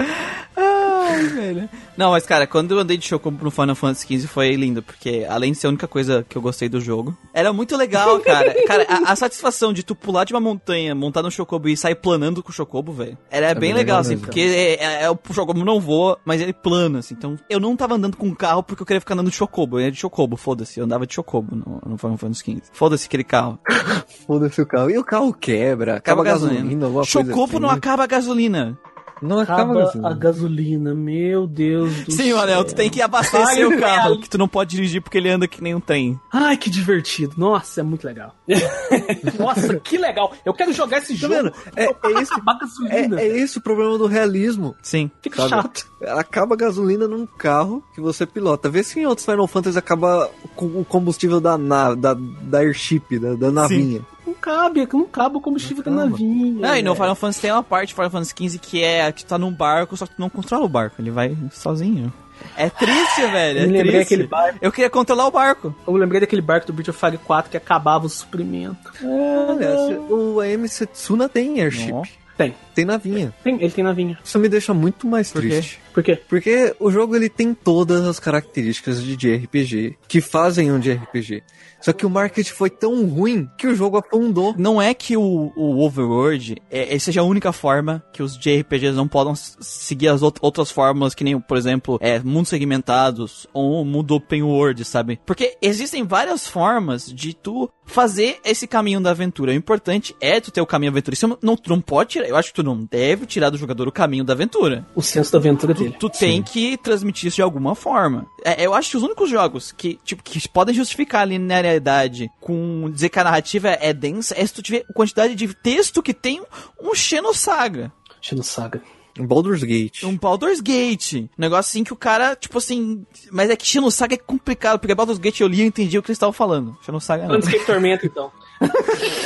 S2: Ai, velho. Não, mas cara, quando eu andei de Chocobo no Final Fantasy XV foi lindo, porque além de ser a única coisa que eu gostei do jogo, era muito legal, cara. cara, a, a satisfação de tu pular de uma montanha, montar no Chocobo e sair planando com o Chocobo, velho, era bem,
S3: bem
S2: legal,
S3: legal
S2: assim,
S3: mesmo.
S2: porque é, é- é- o Chocobo não voa, mas ele plana, assim. Então, eu não tava andando com um carro porque eu queria ficar andando de Chocobo. Eu ia de Chocobo, foda-se. Eu andava de Chocobo no, no Final Fantasy XV. Foda-se aquele carro.
S3: Foda-se o carro. E o carro quebra, acaba, a gasolina, alguma coisa
S2: Chocobo
S3: assim.
S2: não acaba a gasolina.
S3: Não acaba,
S4: Acaba
S3: a
S4: a
S3: gasolina.
S4: gasolina, meu Deus do
S2: Sim,
S4: céu.
S2: Manel, tu tem que abastecer
S4: Ai,
S2: o carro, que tu não pode dirigir porque ele anda que nem um trem.
S4: Ai, que divertido. Nossa, é muito legal. Nossa, que legal. Eu quero jogar esse
S3: Tá
S4: jogo.
S3: vendo? É, é, esse,
S4: Acabar a
S3: é,
S4: gasolina.
S3: é esse o problema do realismo.
S2: Sim.
S4: Fica
S3: sabe?
S4: chato.
S3: Acaba a gasolina num carro que você pilota. Vê se em outros Final Fantasy acaba com o combustível da nave, da, da airship, da, da navinha.
S4: Não cabe, não cabe o combustível da
S3: Não
S4: navinha.
S2: Não, e no
S4: velho.
S2: Final Fantasy tem uma parte do Final Fantasy XV que é que tu tá num barco, só que tu não controla o barco, ele vai sozinho. É triste, velho. É
S4: Me lembrei
S2: triste.
S4: daquele barco.
S2: Eu queria controlar o barco.
S4: Eu lembrei daquele barco do Breath of Fire 4 que acabava o suprimento.
S3: Aliás, o AM Setsuna tem airship.
S2: Ó.
S4: Tem.
S3: Tem navinha.
S4: Tem, ele tem navinha.
S3: Isso me deixa muito mais
S2: Por quê?
S4: Por quê?
S3: Porque o jogo ele tem todas as características de, de RPG que fazem um de RPG. Só que o marketing foi tão ruim que o jogo afundou.
S2: Não é que o, o Overworld é, é- seja a única forma que os JRPGs não podem seguir as out- outras fórmulas, que nem, por exemplo, é, mundos segmentados ou mundo open world, sabe? Porque existem várias formas de tu fazer esse caminho da aventura. O importante é tu ter o caminho da aventura. Isso não, não, tu não pode tirar, eu acho que tu não deve tirar do jogador o caminho da aventura.
S4: O senso da aventura
S2: Tu,
S4: dele.
S2: tu tem que transmitir isso de alguma forma. É, eu acho que os únicos jogos que, tipo, que podem justificar a linearidade com dizer que a narrativa é densa é se tu tiver a quantidade de texto que tem um Xenosaga,
S4: Xenosaga.
S3: Baldur's Gate.
S2: um Baldur's Gate. Um negócio assim que o cara, tipo assim. Mas é que Xenosaga é complicado, porque Baldur's Gate eu li e entendi o que eles estavam falando. Xenosaga não.
S4: Landscape Tormenta, então.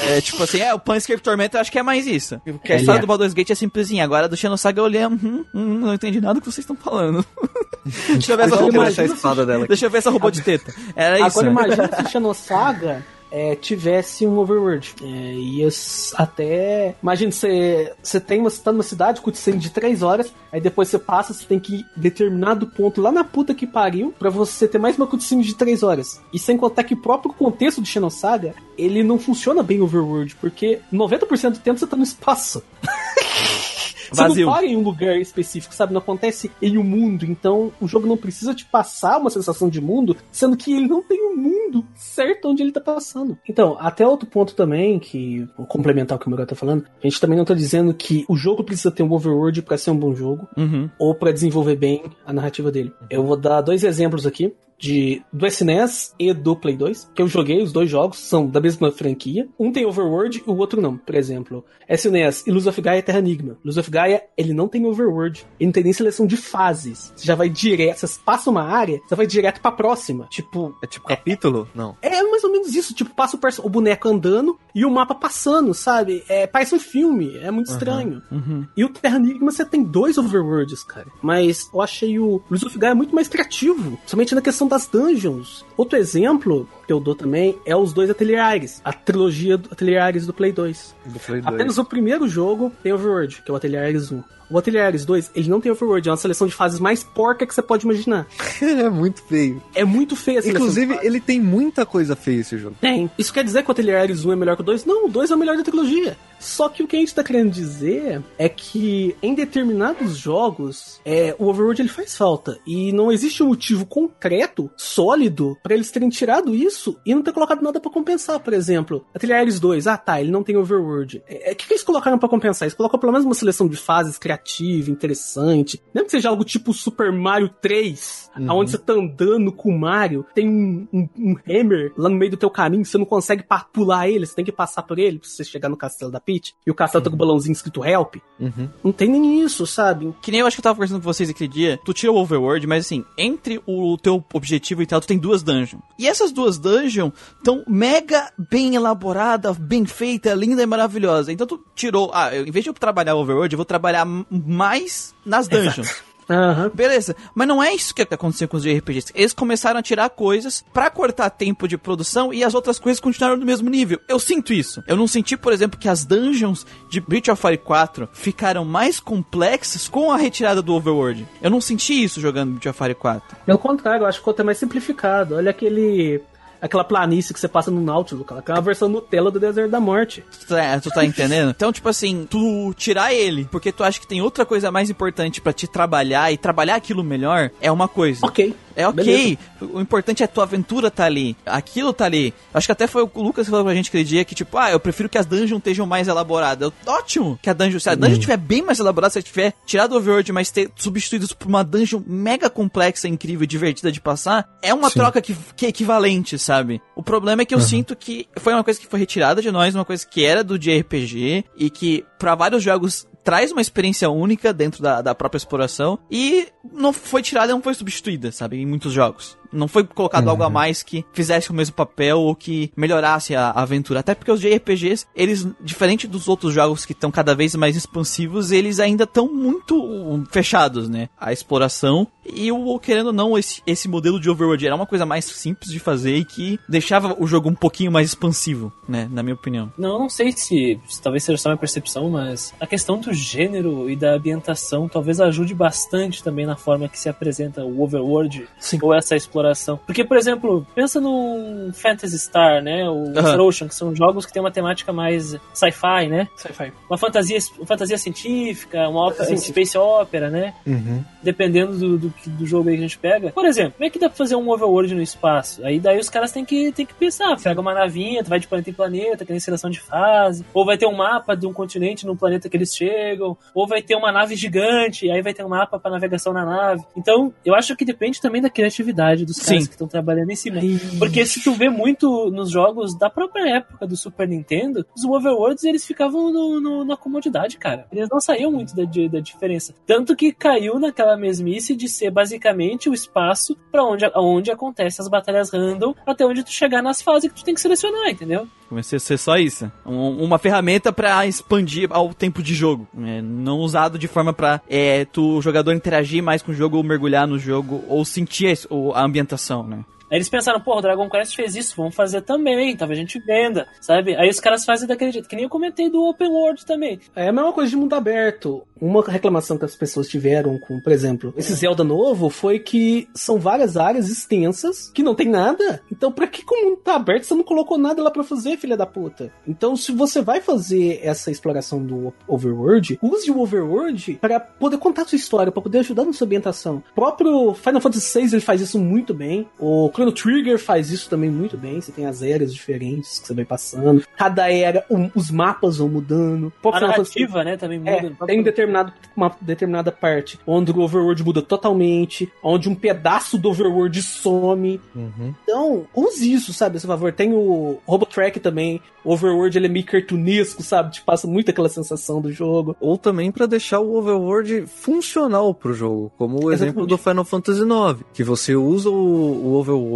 S2: É tipo assim, é, o Planescape Tormenta eu acho que é mais isso. Porque a história
S4: é.
S2: do Baldur's Gate é simplesinha. Agora do Xenosaga eu olhei, hum, hum, não entendi nada do que vocês estão falando. Deixa eu ver essa robô.
S3: essa espada dela.
S2: Deixa eu ver essa robô de teta. Era isso.
S4: Agora
S2: né?
S4: imagina se Xenosaga é, tivesse um overworld. É, s- até. Imagina, você você tem uma, tá numa cidade cutscene de 3 horas, aí depois você passa, você tem que ir determinado ponto lá na puta que pariu pra você ter mais uma cutscene de 3 horas. E sem contar que o próprio contexto do Xenosaga, ele não funciona bem overworld, porque 90% do tempo você tá no espaço. Você
S2: Vazio.
S4: não para em um lugar específico, sabe? Não acontece em um mundo. Então, o jogo não precisa te passar uma sensação de mundo, sendo que ele não tem um mundo certo onde ele tá passando. Então, até outro ponto também, que vou complementar o que o Miguel tá falando, a gente também não tá dizendo que o jogo precisa ter um overworld pra ser um bom jogo,
S2: Uhum.
S4: ou pra desenvolver bem a narrativa dele. Eu vou dar dois exemplos aqui. De, do SNES e do Play 2, que eu joguei, os dois jogos são da mesma franquia. Um tem Overworld e o outro não. Por exemplo, SNES e Luz of Gaia Terra Enigma. Luz of Gaia, ele não tem Overworld. Ele não tem nem seleção de fases. Você já vai direto, você passa uma área, você vai direto pra próxima. Tipo,
S3: É tipo capítulo? Não.
S4: é mais ou menos isso, tipo, passa o, o boneco andando e o mapa passando, sabe? É, parece um filme, é muito estranho.
S2: Uhum.
S4: E o Terra Enigma você tem dois overworlds, cara. Mas eu achei o Luz of Gaia muito mais criativo, somente na questão das dungeons. Outro exemplo que eu dou também é os dois Atelier Ares, a trilogia do Atelier Ares do Play 2.
S3: Do Play 2.
S4: Apenas o primeiro jogo tem overworld, que é o Atelier Ares 1. O Atelier Ares 2, ele não tem overworld, é uma seleção de fases mais porca que você pode imaginar.
S3: é muito feio.
S4: É muito feia a
S3: Inclusive, ele tem muita coisa feia esse jogo.
S4: Tem. Isso quer dizer que o Atelier Ares 1 é melhor que o 2? Não, o 2 é o melhor da trilogia. Só que o que a gente tá querendo dizer é que em determinados jogos, é, o Overworld ele faz falta. E não existe um motivo concreto, sólido, pra eles terem tirado isso e não ter colocado nada pra compensar. Por exemplo, Atelier Ares 2, ah tá, ele não tem Overworld. É, é, O que, que eles colocaram pra compensar? Eles colocam pelo menos uma seleção de fases criativa, interessante. Mesmo que seja algo tipo Super Mario 3,
S3: Uhum.
S4: onde você tá andando com o Mario, tem um, um, um hammer lá no meio do teu caminho, você não consegue pular ele, você tem que passar por ele pra você chegar no castelo da Peach, e o castelo tá com o balãozinho escrito Help.
S3: Uhum.
S4: Não tem nem isso, sabe?
S2: Que nem eu acho que eu tava conversando com vocês aquele dia. Tu tira o Overworld, mas assim, entre o teu objetivo e tal, tu tem duas dungeons. E essas duas dungeons estão mega bem elaborada, bem feita, linda e maravilhosa. Então tu tirou. Ah, eu, em vez de eu trabalhar o Overworld, eu vou trabalhar mais nas dungeons.
S4: Aham.
S2: Beleza, mas não é isso que aconteceu com os JRPGs. Eles começaram a tirar coisas pra cortar tempo de produção e as outras coisas continuaram no mesmo nível. Eu sinto isso. Eu não senti, por exemplo, que as dungeons de Breath of Fire 4 ficaram mais complexas com a retirada do Overworld. Eu não senti isso jogando Breath of Fire 4.
S4: Pelo contrário, eu acho que o outro é mais simplificado. Olha aquele. Aquela planície que você passa no Nautilus, cara, que é uma versão Nutella do Deserto da Morte.
S2: Tu tá, tu tá entendendo? Então, tipo assim, tu tirar ele porque tu acha que tem outra coisa mais importante pra te trabalhar e trabalhar aquilo melhor é uma coisa.
S4: Ok.
S2: É ok. O importante é a tua aventura tá ali. Aquilo tá ali. Acho que até foi o Lucas que falou pra gente aquele dia que, tipo, ah, eu prefiro que as dungeons estejam mais elaboradas. Ótimo que a dungeon, se a dungeon estiver bem mais elaborada, se ela tiver tirado o overworld, mas ter substituído isso por uma dungeon mega complexa, incrível divertida de passar, é uma
S3: Sim.
S2: troca que, que é equivalente, sabe? O problema é que eu sinto que foi uma coisa que foi retirada de nós, uma coisa que era do JRPG e que pra vários jogos traz uma experiência única dentro da, da própria exploração e não foi tirada, não foi substituída, sabe? Em muitos jogos. Não foi colocado algo a mais que fizesse o mesmo papel ou que melhorasse a, a aventura. Até porque os JRPGs, eles, diferente dos outros jogos que estão cada vez mais expansivos, eles ainda estão muito fechados, né? A exploração. E o querendo ou não, esse, esse modelo de Overworld era uma coisa mais simples de fazer e que deixava o jogo um pouquinho mais expansivo, né? Na minha opinião.
S5: Não, não sei se, se talvez seja só minha percepção, mas a questão do gênero e da ambientação talvez ajude bastante também na forma que se apresenta o Overworld
S4: Sim.
S5: ou essa exploração. Porque, por exemplo, pensa num Phantasy Star, né? O. Star Ocean, que são jogos que tem uma temática mais sci-fi, né?
S4: Sci-fi.
S5: Uma fantasia, uma fantasia científica, uma ópera,
S4: Científica.
S5: space opera, né?
S3: Uhum.
S5: dependendo do, do, que- do jogo aí que a gente pega. Por exemplo, como é que dá pra fazer um overworld no espaço? Aí daí os caras têm que, têm que pensar, pega uma navinha, tu vai de planeta em planeta, que nem seleção de fase, ou vai ter um mapa de um continente no planeta que eles chegam, ou vai ter uma nave gigante, aí vai ter um mapa pra navegação na nave. Então, eu acho que depende também da criatividade dos caras
S2: Sim.
S5: que estão trabalhando em cima. Porque se tu vê muito nos jogos da própria época do Super Nintendo, os overworlds eles ficavam no- no- na comodidade, cara. Eles não saíam muito da, da diferença. Tanto que caiu naquela mesmice de ser basicamente o espaço pra onde, onde acontecem as batalhas random, até onde tu chegar nas fases que tu tem que selecionar, entendeu?
S2: Comecei a ser só isso. Um- uma ferramenta pra expandir ao tempo de jogo. né? não usado de forma pra é, tu, o jogador, interagir mais com o jogo, ou mergulhar no jogo, ou sentir a, a ambientação, né?
S5: Aí eles pensaram, pô, o Dragon Quest fez isso, vamos fazer também, talvez a gente venda, sabe? Aí os caras fazem daquele jeito, que nem eu comentei do Open World também.
S4: É a mesma coisa de mundo aberto. Uma reclamação que as pessoas tiveram com, por exemplo, esse Zelda novo foi que são várias áreas extensas que não tem nada. Então, pra que o mundo tá aberto, você não colocou nada lá pra fazer, filha da puta? Então, se você vai fazer essa exploração do Overworld, use o Overworld pra poder contar sua história, pra poder ajudar na sua ambientação. O próprio Final Fantasy VI ele faz isso muito bem. O Chrono Trigger faz isso também muito bem. Você tem as eras diferentes que você vai passando. Cada era, um- os mapas vão mudando.
S5: A
S4: Final Fantasy
S5: narrativa, né, também muda.
S4: é, tem determinado, uma determinada parte onde o overworld muda totalmente, onde um pedaço do overworld some.
S3: Uhum.
S4: Então, use isso, sabe, a seu favor. Tem o Robotrack também. O overworld ele é meio cartunesco, sabe? Te passa muito aquela sensação do jogo.
S3: Ou também pra deixar o Overworld funcional pro jogo, como o exemplo
S4: Exatamente.
S3: do Final Fantasy IX, que você usa o, o Overworld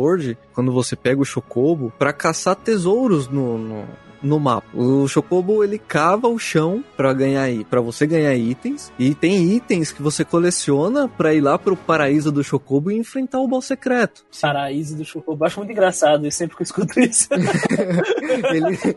S3: quando você pega o Chocobo pra caçar tesouros no, no, no mapa. O Chocobo ele cava o chão para ganhar para você ganhar itens e tem itens que você coleciona pra ir lá pro paraíso do Chocobo e enfrentar o boss secreto.
S5: Paraíso do Chocobo. Acho muito engraçado, e sempre que eu escuto isso.
S3: ele,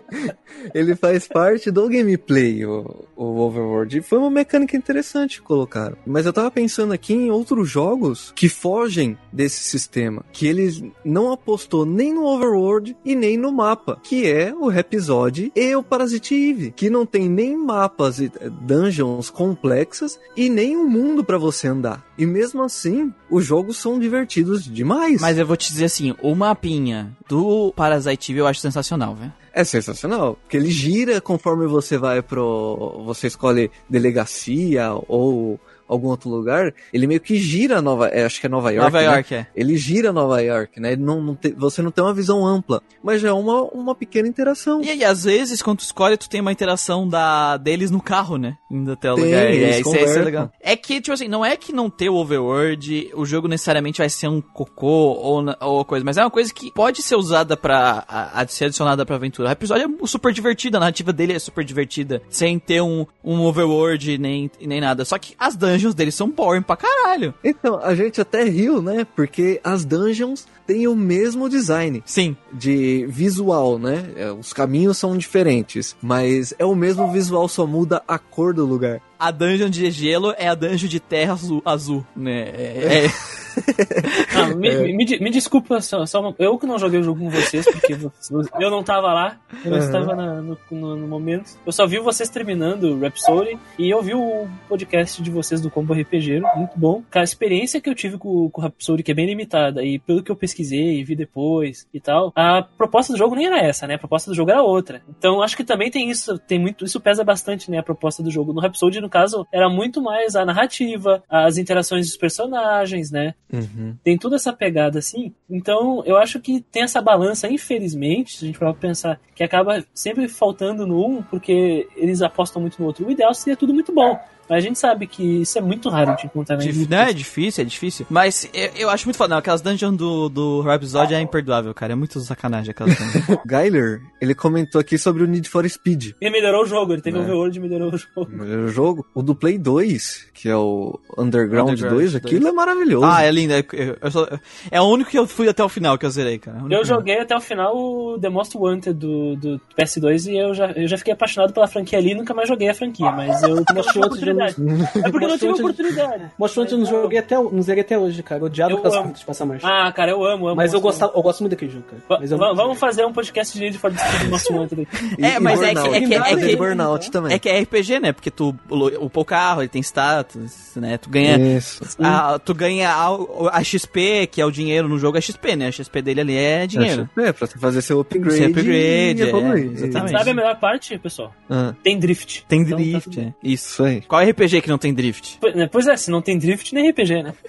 S3: ele faz parte do gameplay, o, o Overworld. E foi uma mecânica interessante que colocaram. Mas eu tava pensando aqui em outros jogos que fogem desse sistema. Que eles não apostou nem no Overworld e nem no mapa. Que é o Rhapsody e o Parasite Eve. Que não tem nem mapas e eh, dungeons complexas e nem um mundo pra você andar. E mesmo assim, os jogos são divertidos demais.
S2: Mas eu vou te dizer assim, o mapinha do Parasite Eve eu acho sensacional, velho.
S3: É sensacional, porque ele gira conforme você vai pro. Você escolhe delegacia ou algum outro lugar, ele meio que gira Nova. é, acho que é Nova York.
S2: Nova
S3: né?
S2: York, é.
S3: Ele gira Nova York, né? Não, não te- você não tem uma visão ampla, mas já é uma, uma pequena interação.
S2: E aí, às vezes, quando tu escolhe, tu tem uma interação da, deles no carro, né? Indo até o
S3: Tem,
S2: lugar. É, isso, é, isso é legal. É que, tipo assim, não é que não ter o overworld, o jogo necessariamente vai ser um cocô ou, ou coisa, mas é uma coisa que pode ser usada pra a, a ser adicionada pra aventura. O episódio é super divertido, a narrativa dele é super divertida, sem ter um, um overworld nem, nem nada. Só que as dungeons dungeons deles são boring pra caralho.
S3: Então, a gente até riu, né? Porque as dungeons têm o mesmo design
S2: Sim,
S3: de visual, né? É, Os caminhos são diferentes, mas é o mesmo visual, só muda a cor do lugar.
S2: a dungeon de gelo é a dungeon de terra azul, azul né? É, é-
S5: Ah, me, me, de- me desculpa, só, só eu que não joguei o jogo com vocês, porque eu não tava lá, eu não
S3: Uhum.
S5: estava na- no, no- no momento. Eu só vi vocês terminando o Rhapsody e eu vi o podcast de vocês do Combo RPG, muito bom. A experiência que eu tive com, com o Rhapsody, que é bem limitada, e pelo que eu pesquisei e vi depois e tal, a proposta do jogo nem era essa, né? A proposta do jogo era outra. Então acho que também tem isso, tem muito, isso pesa bastante, né? A proposta do jogo. No Rhapsody, no caso, era muito mais a narrativa, as interações dos personagens, né?
S3: Uhum.
S5: tem toda essa pegada assim. Então, eu acho que tem essa balança, infelizmente, se a gente for pensar, que acaba sempre faltando no um, porque eles apostam muito no outro. O ideal seria tudo muito bom. Mas a gente sabe que isso é muito raro de encontrar na
S2: Dif- não, é difícil, é difícil. Mas eu, eu acho muito foda. Não, aquelas dungeons do, do Rhapsody é imperdoável, cara. É muito sacanagem aquelas dungeons.
S3: O Gyler, ele comentou aqui sobre o Need for Speed.
S5: Ele melhorou o jogo, ele teve
S3: É.
S5: um overworld e melhorou o jogo.
S3: O jogo, o do Play 2, que é o Underground,
S2: Underground
S3: 2, aquilo
S2: 2.
S3: é maravilhoso.
S2: ah, é lindo. É, eu- eu só- é o único que eu fui até o final que eu zerei, cara. É
S5: Eu joguei até o final o The Most Wanted do, do PS2 e eu já, eu já fiquei apaixonado pela franquia ali e nunca mais joguei a franquia, mas eu não tive oportunidade. É porque eu não tive oportunidade.
S4: Most Wanted eu não joguei até, não zerei até hoje, cara. Eu odiava
S5: Eu amo.
S4: de passar marcha.
S5: Ah, cara, eu amo, amo.
S4: Mas eu, gostava, eu gosto muito daquele jogo, cara. Mas eu
S5: va- vamos fazer um podcast de Need for Speed do Most Wanted
S2: É, mas é que- é que- é
S3: Burnout também.
S2: É que é RPG, né? Porque tu upou o carro, ele tem status, né? Tu ganha.
S3: Isso.
S2: a- tu ganha a, a XP, que é o dinheiro no jogo, é XP, né? A XP dele ali é dinheiro.
S3: É, pra fazer seu upgrade,
S2: Seu upgrade,
S3: e
S2: é, exatamente.
S5: Sabe a melhor parte, pessoal?
S3: Ah,
S5: Tem drift.
S2: Tem
S5: Então, tá
S2: drift,
S5: tudo bem.
S2: é. Isso.
S3: isso aí.
S2: Qual RPG que não tem drift?
S5: Pois- né, Pois é, se não tem drift, nem RPG, né?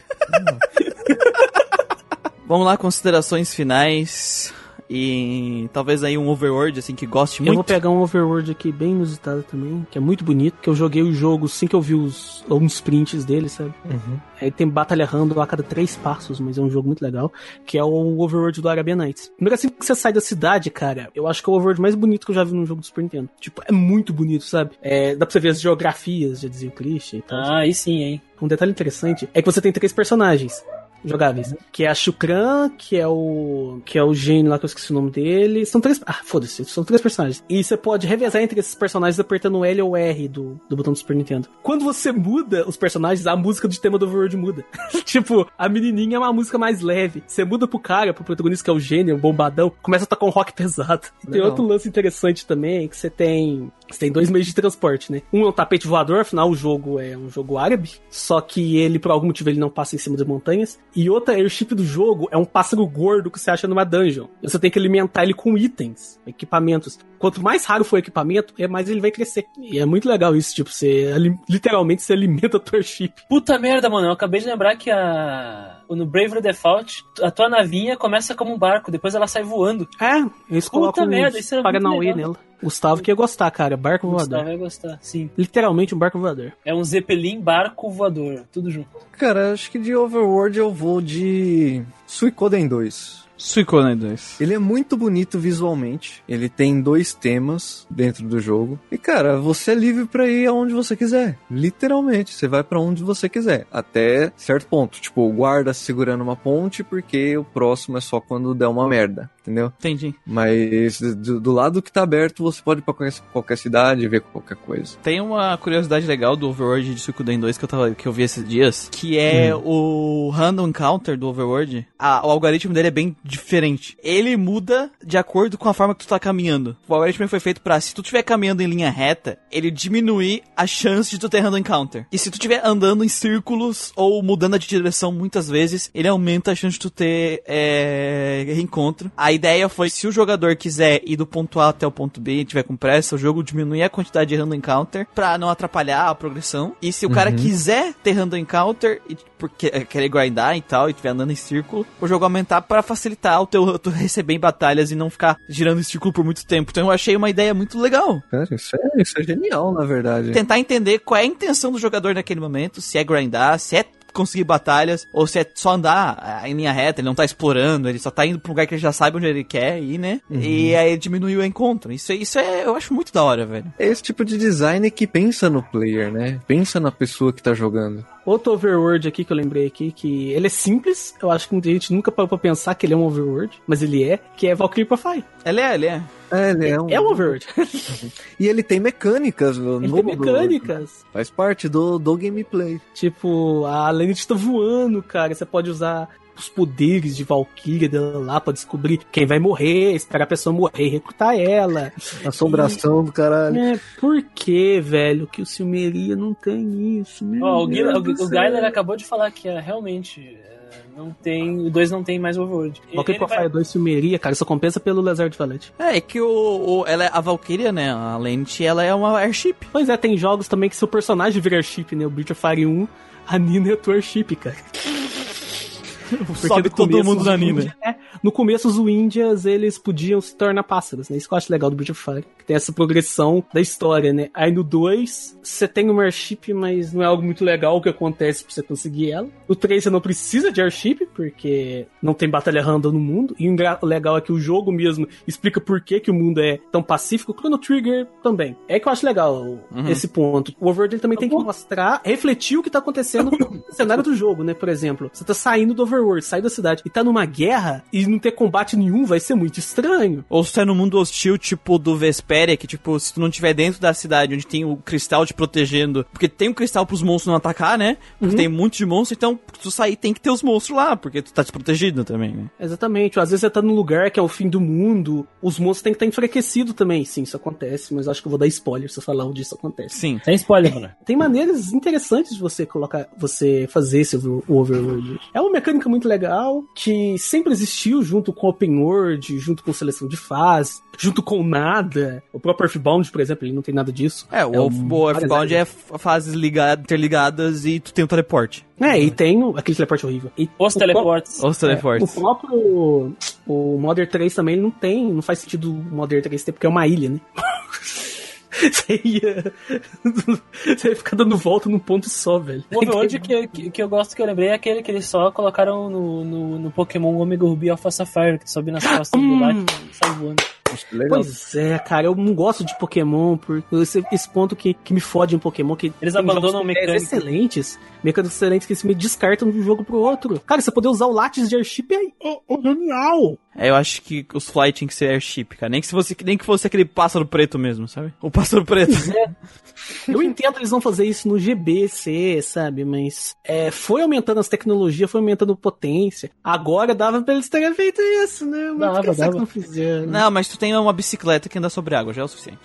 S2: Vamos lá, considerações finais. E talvez aí um overworld, assim, que goste
S4: Eu vou
S2: muito.
S4: pegar um overworld aqui bem inusitado também, que é muito bonito, que eu joguei o jogo assim que eu vi os, alguns prints dele, sabe? Aí tem batalha random a cada três passos, mas é um jogo muito legal, que é o overworld do Arabian Nights. Primeiro assim que você sai da cidade, cara, eu acho que é o overworld mais bonito que eu já vi num jogo do Super Nintendo. Tipo, é muito bonito, sabe? É, dá pra você ver as geografias, já dizia o Christian e tal.
S5: Ah, aí sim, hein?
S4: Um detalhe interessante é que você tem três personagens jogáveis, que é a Shukran, que é o que é o gênio lá que eu esqueci o nome dele. São três, ah, foda-se, são três personagens. E você pode revezar entre esses personagens apertando o L ou R do, do botão do Super Nintendo. Quando você muda os personagens, a música do tema do Overworld muda. tipo, a menininha é uma música mais leve. Você muda pro cara, pro protagonista que é o gênio, o bombadão, começa a tocar um rock pesado. E tem
S3: Legal.
S4: outro lance interessante também, que você tem você tem dois meios de transporte, né? Um é o tapete voador, afinal o jogo é um jogo árabe, só que ele, por algum motivo, ele não passa em cima das montanhas. E outra airship do jogo é um pássaro gordo que você acha numa dungeon. Você tem que alimentar ele com itens, equipamentos. Quanto mais raro for o equipamento, é mais ele vai crescer. E é muito legal isso, tipo, você literalmente você alimenta a tua airship.
S5: Puta merda, mano. Eu acabei de lembrar que a. No Bravely Default, a tua navinha começa como um barco, depois ela sai voando.
S4: É, eles colocam
S5: merda, isso muito
S4: Paranauê
S5: legal.
S4: nela. Gustavo que ia gostar, cara. Barco
S5: O Gustavo
S4: voador.
S5: vai gostar, sim.
S4: Literalmente um barco voador.
S5: É um Zeppelin barco voador, tudo junto.
S3: Cara, acho que de Overworld eu vou de Suicoden 2.
S2: Suicoden 2.
S3: Ele é muito bonito visualmente. Ele tem dois temas dentro do jogo. E cara, você é livre pra ir aonde você quiser. Literalmente, você vai pra onde você quiser, até certo ponto. Tipo, o guarda segurando uma ponte porque o próximo é só quando der uma merda, entendeu?
S2: Entendi.
S3: Mas do, do lado que tá aberto, você pode ir pra qualquer, qualquer cidade ver qualquer coisa.
S2: Tem uma curiosidade legal do Overworld de Suikoden 2 que eu, tava, que eu vi esses dias, que é o Random Counter do Overworld. O algoritmo dele é bem diferente. Ele muda de acordo com a forma que tu tá caminhando. O algoritmo foi feito pra, se tu estiver caminhando em linha reta, ele diminuir a chance de tu ter Random Encounter. E se tu estiver andando em círculos ou mudando de direção muitas vezes, ele aumenta a chance de tu ter é, reencontro. A ideia foi, se o jogador quiser ir do ponto A até o ponto B e tiver com pressa, o jogo diminui a quantidade de random encounter pra não atrapalhar a progressão. E se o cara quiser ter random encounter e porque é, querer grindar e tal, e estiver andando em círculo, o jogo aumentar pra facilitar o teu tu receber em batalhas e não ficar girando em círculo por muito tempo. Então eu achei uma ideia muito legal.
S3: Cara, isso é, isso é genial, na verdade.
S2: Tentar entender qual é a intenção do jogador naquele momento, se é grindar, se é conseguir batalhas, ou se é só andar ah, em linha reta, ele não tá explorando, ele só tá indo pra um lugar que ele já sabe onde ele quer ir, né? E aí diminui o encontro. Isso, isso é, eu acho muito da hora, velho.
S3: É esse tipo de design que pensa no player, né? Pensa na pessoa que tá jogando.
S4: Outro overworld aqui que eu lembrei aqui, que ele é simples, eu acho que muita gente nunca parou pra pensar que ele é um overworld, mas ele é, que é Valkyrie Profile.
S2: Ele é, ele é.
S3: É, ele é um...
S4: É um overworld.
S3: E ele tem mecânicas. no
S4: ele tem
S3: overworld.
S4: mecânicas.
S3: Faz parte do, do gameplay.
S4: Tipo, a Lenit tá voando, cara. Você pode usar os poderes de Valkyria dela lá pra descobrir quem vai morrer, esperar a pessoa morrer e recrutar ela.
S3: Assombração do caralho.
S4: É, por que, velho, que o Silmeria não tem isso? Meu
S5: Ó, o, Guila- o, o Gyler acabou de falar que é, realmente é, não tem. O 2 não tem mais overworld.
S4: Valkyrie
S5: Ele vai-
S4: Profile 2 Silmeria, cara, só compensa pelo Lazard Valete.
S2: É, é que o, o- ela é a Valkyria, né? A Lente, ela é uma airship.
S4: Pois é, tem jogos também que seu personagem vira airship, né? O Breath of Fire 1, a Nina é tua airship, cara. Porque
S2: Sobe todo mundo na Nina.
S4: É, no começo os Índias, eles podiam se tornar pássaros, né? Isso que eu acho legal do Breath of Fire. Que tem essa progressão da história, né? Aí no 2, você tem uma airship, mas não é algo muito legal o que acontece pra você conseguir ela. No 3, você não precisa de airship, porque não tem batalha random no mundo. E o legal é que o jogo mesmo explica por que, que o mundo é tão pacífico. O Chrono Trigger também. É que eu acho legal esse ponto. O Overworld ele também tem que mostrar, refletir o que tá acontecendo no cenário do jogo, né? Por exemplo, você tá saindo do Overworld, sai da cidade e tá numa guerra e não ter combate nenhum vai ser muito estranho.
S2: Ou se tá no mundo hostil, tipo do Vesperia, que tipo, se tu não tiver dentro da cidade onde tem o cristal te protegendo, porque tem um cristal pros monstros não atacar, né? Porque tem muito de monstro, então pra tu sair tem que ter os monstros lá, porque tu tá desprotegido também, né?
S4: Exatamente. Às vezes você tá num lugar que é o fim do mundo, os monstros têm que estar enfraquecidos também. Sim, isso acontece, mas acho que eu vou dar spoiler se eu falar onde isso acontece.
S2: Sim.
S5: Sem spoiler, mano.
S4: Tem maneiras interessantes de você colocar, você fazer esse over- o overworld. É uma mecânica muito legal que sempre existiu junto com open world, junto com seleção de fase, junto com nada. O próprio Earthbound, por exemplo, ele não tem nada disso.
S2: É, o, o Earthbound é fases ligadas, interligadas e tu tem o teleporte.
S4: É, e tem o- aquele teleporte horrível. E
S5: Os
S4: o
S5: teleportes.
S2: Os
S4: O
S2: teleportes.
S4: próprio o Modern 3 também ele não tem, não faz sentido o Modern 3 ter porque é uma ilha, né? Você ia, você ia ficar dando volta num ponto só, velho.
S5: O overworld que, que, que eu gosto que eu lembrei é aquele que eles só colocaram no, no, no Pokémon Omega Ruby Alpha Sapphire, que sobe nas costas do
S4: Hum.
S5: Latios e sai voando.
S3: Legal.
S4: Pois é, cara, eu não gosto de Pokémon, por esse, esse ponto que, que me fode em Pokémon, que
S5: Eles abandonam
S4: jogos com
S5: mecânica.
S4: ideias excelentes, mecânicas excelentes que se me descartam de um jogo pro outro. Cara, você poder usar o Lattes de Airship é, é, é genial.
S2: É, eu acho que os fly tinha que ser airship, cara. Nem que, se fosse, nem que fosse aquele pássaro preto mesmo, sabe? O pássaro preto.
S4: Eu entendo eles vão fazer isso no GBC, sabe? Mas é, foi aumentando as tecnologias, foi aumentando a potência. Agora dava pra eles terem feito isso, né? Mas
S5: Dava, dava.
S4: que não fizeram?
S2: Não, mas tu tem uma bicicleta que anda sobre água, já é o suficiente.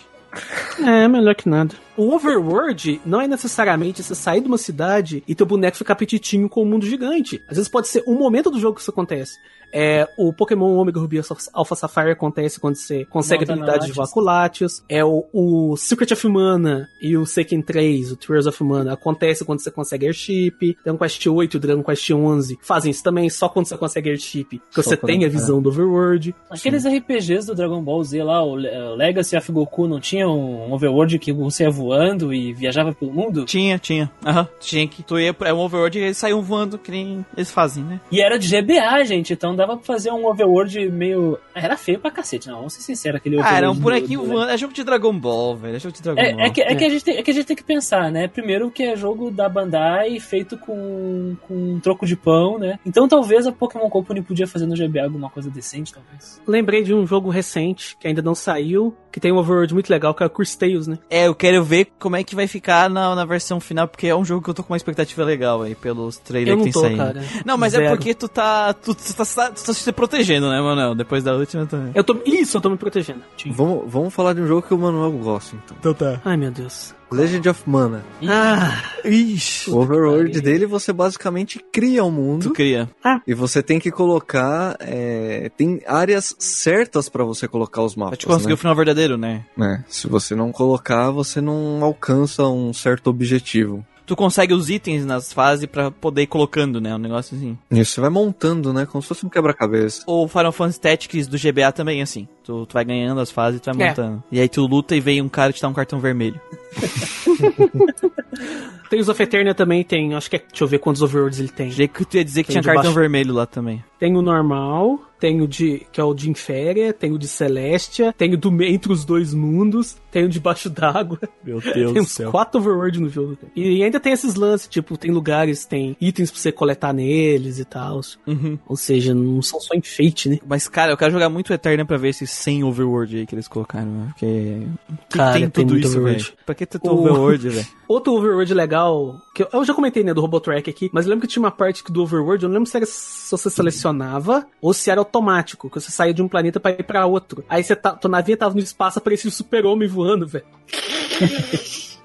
S4: É, melhor que nada. O overworld não é necessariamente você sair de uma cidade e teu boneco ficar petitinho com o mundo gigante. Às vezes pode ser um momento do jogo que isso acontece. É, o Pokémon Omega Ruby Alpha Sapphire acontece quando você consegue
S5: na
S4: habilidades de
S5: Latios.
S4: Vaculatius. É o, o Secret of Mana e o Seiken 3, o Tears of Mana, acontece quando você consegue Airship. Dragon Quest 8 e Dragon Quest 11 fazem isso também só quando você consegue Airship, que você tem a visão do overworld.
S5: Aqueles RPGs do Dragon Ball Z lá, o Le- o Legacy of Goku, não tinha um overworld que você ia voando e viajava pelo mundo?
S2: Tinha, tinha. Aham. Tinha que. Tu ia pra um overworld e eles saíam voando, que nem eles fazem, né?
S5: E era de GBA, gente, então dava pra fazer um overworld meio. Era feio pra cacete, não, vamos ser sinceros, aquele
S2: Ah,
S5: overworld.
S2: era um bonequinho
S5: do-
S2: voando. É jogo de Dragon Ball, velho. É jogo de Dragon Ball.
S5: É, é, que, é, que a gente tem, é que a gente tem que pensar, né? Primeiro que é jogo da Bandai feito com, com um troco de pão, né? Então talvez a Pokémon Company podia fazer no GBA alguma coisa decente, talvez.
S4: Lembrei de um jogo recente que ainda não saiu, que tem um overworld muito legal, que é o Curse Tales, né?
S2: É, eu quero ver como é que vai ficar na, na versão final, porque é um jogo que eu tô com uma expectativa legal aí, pelos trailers que
S4: não
S2: tem
S4: tô,
S2: saído.
S4: cara.
S2: Não, mas é
S4: Zero.
S2: porque tu tá. Tu, tu tá, tu tá se protegendo, né, Manuel? Depois da última também.
S4: Eu tô. Isso, eu tô me protegendo.
S3: Vamos, vamos falar de um jogo que o Manuel gosta, então.
S2: Então tá.
S4: Ai, meu Deus.
S3: Legend of Mana.
S4: Ah,
S2: Ixi.
S3: O overworld dele, você basicamente cria um
S2: Tu
S3: mundo
S2: cria.
S3: e você tem que colocar... é, tem áreas certas pra você colocar os
S2: Pra
S3: mapas,
S2: te conseguir
S3: né?
S2: o final verdadeiro, né?
S3: É, Se você não colocar, você não alcança um certo objetivo.
S2: Tu consegue os itens nas fases pra poder ir colocando, né? Um negócio assim.
S3: Isso, você vai montando, né? Como se fosse um quebra-cabeça.
S2: O Final Fantasy Tactics do GBA também, assim. Tu, tu vai ganhando as fases e tu vai
S4: É.
S2: montando. E aí tu luta e vem um cara te dá um cartão vermelho.
S4: Tales of Eternia também tem, acho que é, deixa eu ver quantos overworlds ele tem.
S2: Achei que tu ia dizer que
S4: Tem
S2: tinha
S4: de
S2: cartão
S4: baixo.
S2: vermelho lá também.
S4: Tem o normal, tem o de, que é o de Inféria, tem o de Celestia, tem o do meio entre os dois mundos, tem um debaixo d'água.
S2: Meu
S4: Tem uns quatro overworld no jogo. cara. E ainda tem esses lances, tipo, tem lugares, tem itens pra você coletar neles e tal.
S2: Uhum.
S4: Ou seja, não são só enfeite, né?
S2: Mas, cara, eu quero jogar muito Eterna pra ver esses 100 Overworld aí que eles colocaram, né? Porque. que
S4: Cara,
S2: tem
S4: tem
S2: tudo
S4: muito
S2: isso,
S4: Overworld.
S2: velho. Pra que tanto
S4: O-
S2: Overworld, velho?
S4: Outro Overworld legal, que eu, eu já comentei, né, do Robotrack aqui, mas eu lembro que tinha uma parte que do Overworld, eu não lembro se era se você selecionava ou se era automático, que você saía de um planeta pra ir pra outro. Aí você tá, tua navinha tava no espaço, aparecia o super-homem voando, velho.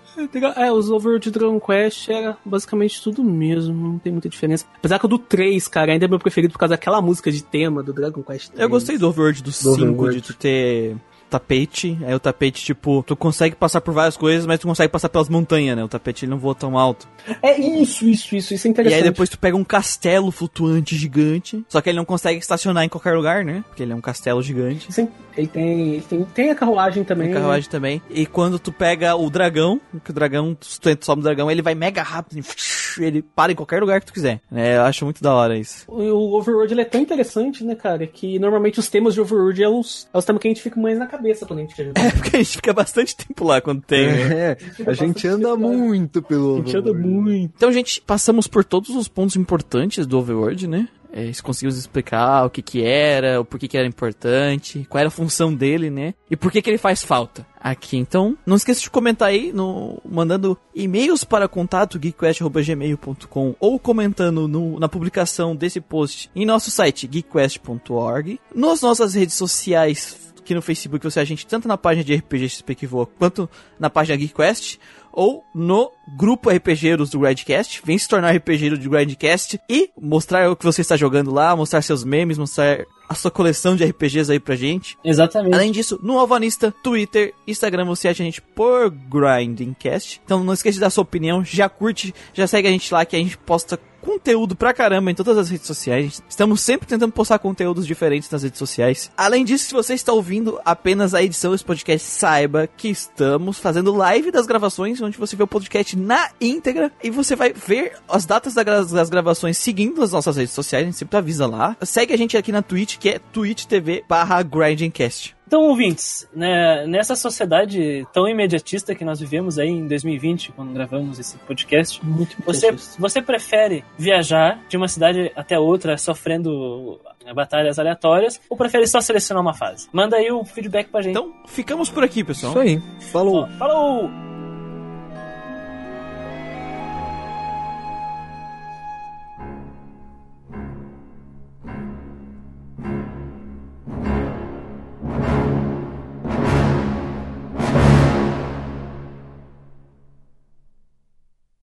S4: É, os Overworld Dragon Quest era basicamente tudo mesmo, não tem muita diferença. Apesar que o do 3, cara, ainda é meu preferido por causa daquela música de tema do Dragon Quest 3.
S2: Eu gostei do Overworld do 5,
S3: Overworld.
S2: de tu ter tapete. Aí o tapete, tipo, tu consegue passar por várias coisas, mas tu consegue passar pelas montanhas, né? O tapete ele não voa tão alto.
S4: É isso, isso, isso, isso é
S2: E
S4: interessante.
S2: aí depois tu pega um castelo flutuante gigante. Só que ele não consegue estacionar em qualquer lugar, né? Porque ele é um castelo gigante.
S4: Sim, ele tem, ele tem, tem a carruagem também.
S2: Tem carruagem também. E quando tu pega o dragão, que o dragão, tu sobe o dragão, ele vai mega rápido. assim, Ele para em qualquer lugar que tu quiser. É, eu acho muito da hora isso.
S4: O Overworld ele é tão interessante, né, cara, que normalmente os temas de Overworld é os, é os temas que a gente fica mais na cabeça quando a gente quer jogar.
S2: É porque a gente fica bastante tempo lá quando tem. né?
S3: É, a gente anda muito pelo
S4: A gente anda
S3: Overworld.
S4: muito.
S2: Então, gente, passamos por todos os pontos importantes do Overworld, né? É, conseguimos explicar o que que era, o porquê que era importante, qual era a função dele, né? E por que que ele faz falta aqui. Então, não esqueça de comentar aí, no, mandando e-mails para contato geekquest.gmail.com ou comentando no- na publicação desse post em nosso site geekquest.org, nas nossas redes sociais aqui no Facebook você a gente tanto na página de RPG XP que voa quanto na página GeekQuest ou no grupo RPGeiros do Gradcast. Vem se tornar RPGeiro do Gradcast e mostrar o que você está jogando lá, mostrar seus memes, mostrar a sua coleção de RPGs aí pra gente.
S5: Exatamente.
S2: Além disso, no Alvanista, Twitter, Instagram, você acha a gente por Grindingcast. Então não esqueça de dar sua opinião, já curte, já segue a gente lá que a gente posta conteúdo pra caramba em todas as redes sociais. Estamos sempre tentando postar conteúdos diferentes nas redes sociais. Além disso, se você está ouvindo apenas a edição desse podcast, saiba que estamos fazendo live das gravações, onde você vê o podcast na íntegra e você vai ver as datas das gravações seguindo as nossas redes sociais, a gente sempre avisa lá. Segue a gente aqui na Twitch, que é twitch.tv barra grindingcast.
S5: Então, ouvintes, né, nessa sociedade tão imediatista que nós vivemos aí em 2020, quando gravamos esse podcast,
S4: Muito
S5: você, você prefere viajar de uma cidade até outra sofrendo batalhas aleatórias ou prefere só selecionar uma fase? Manda aí o feedback pra gente.
S2: Então, ficamos por aqui, pessoal.
S3: Isso aí. Falou.
S5: Falou!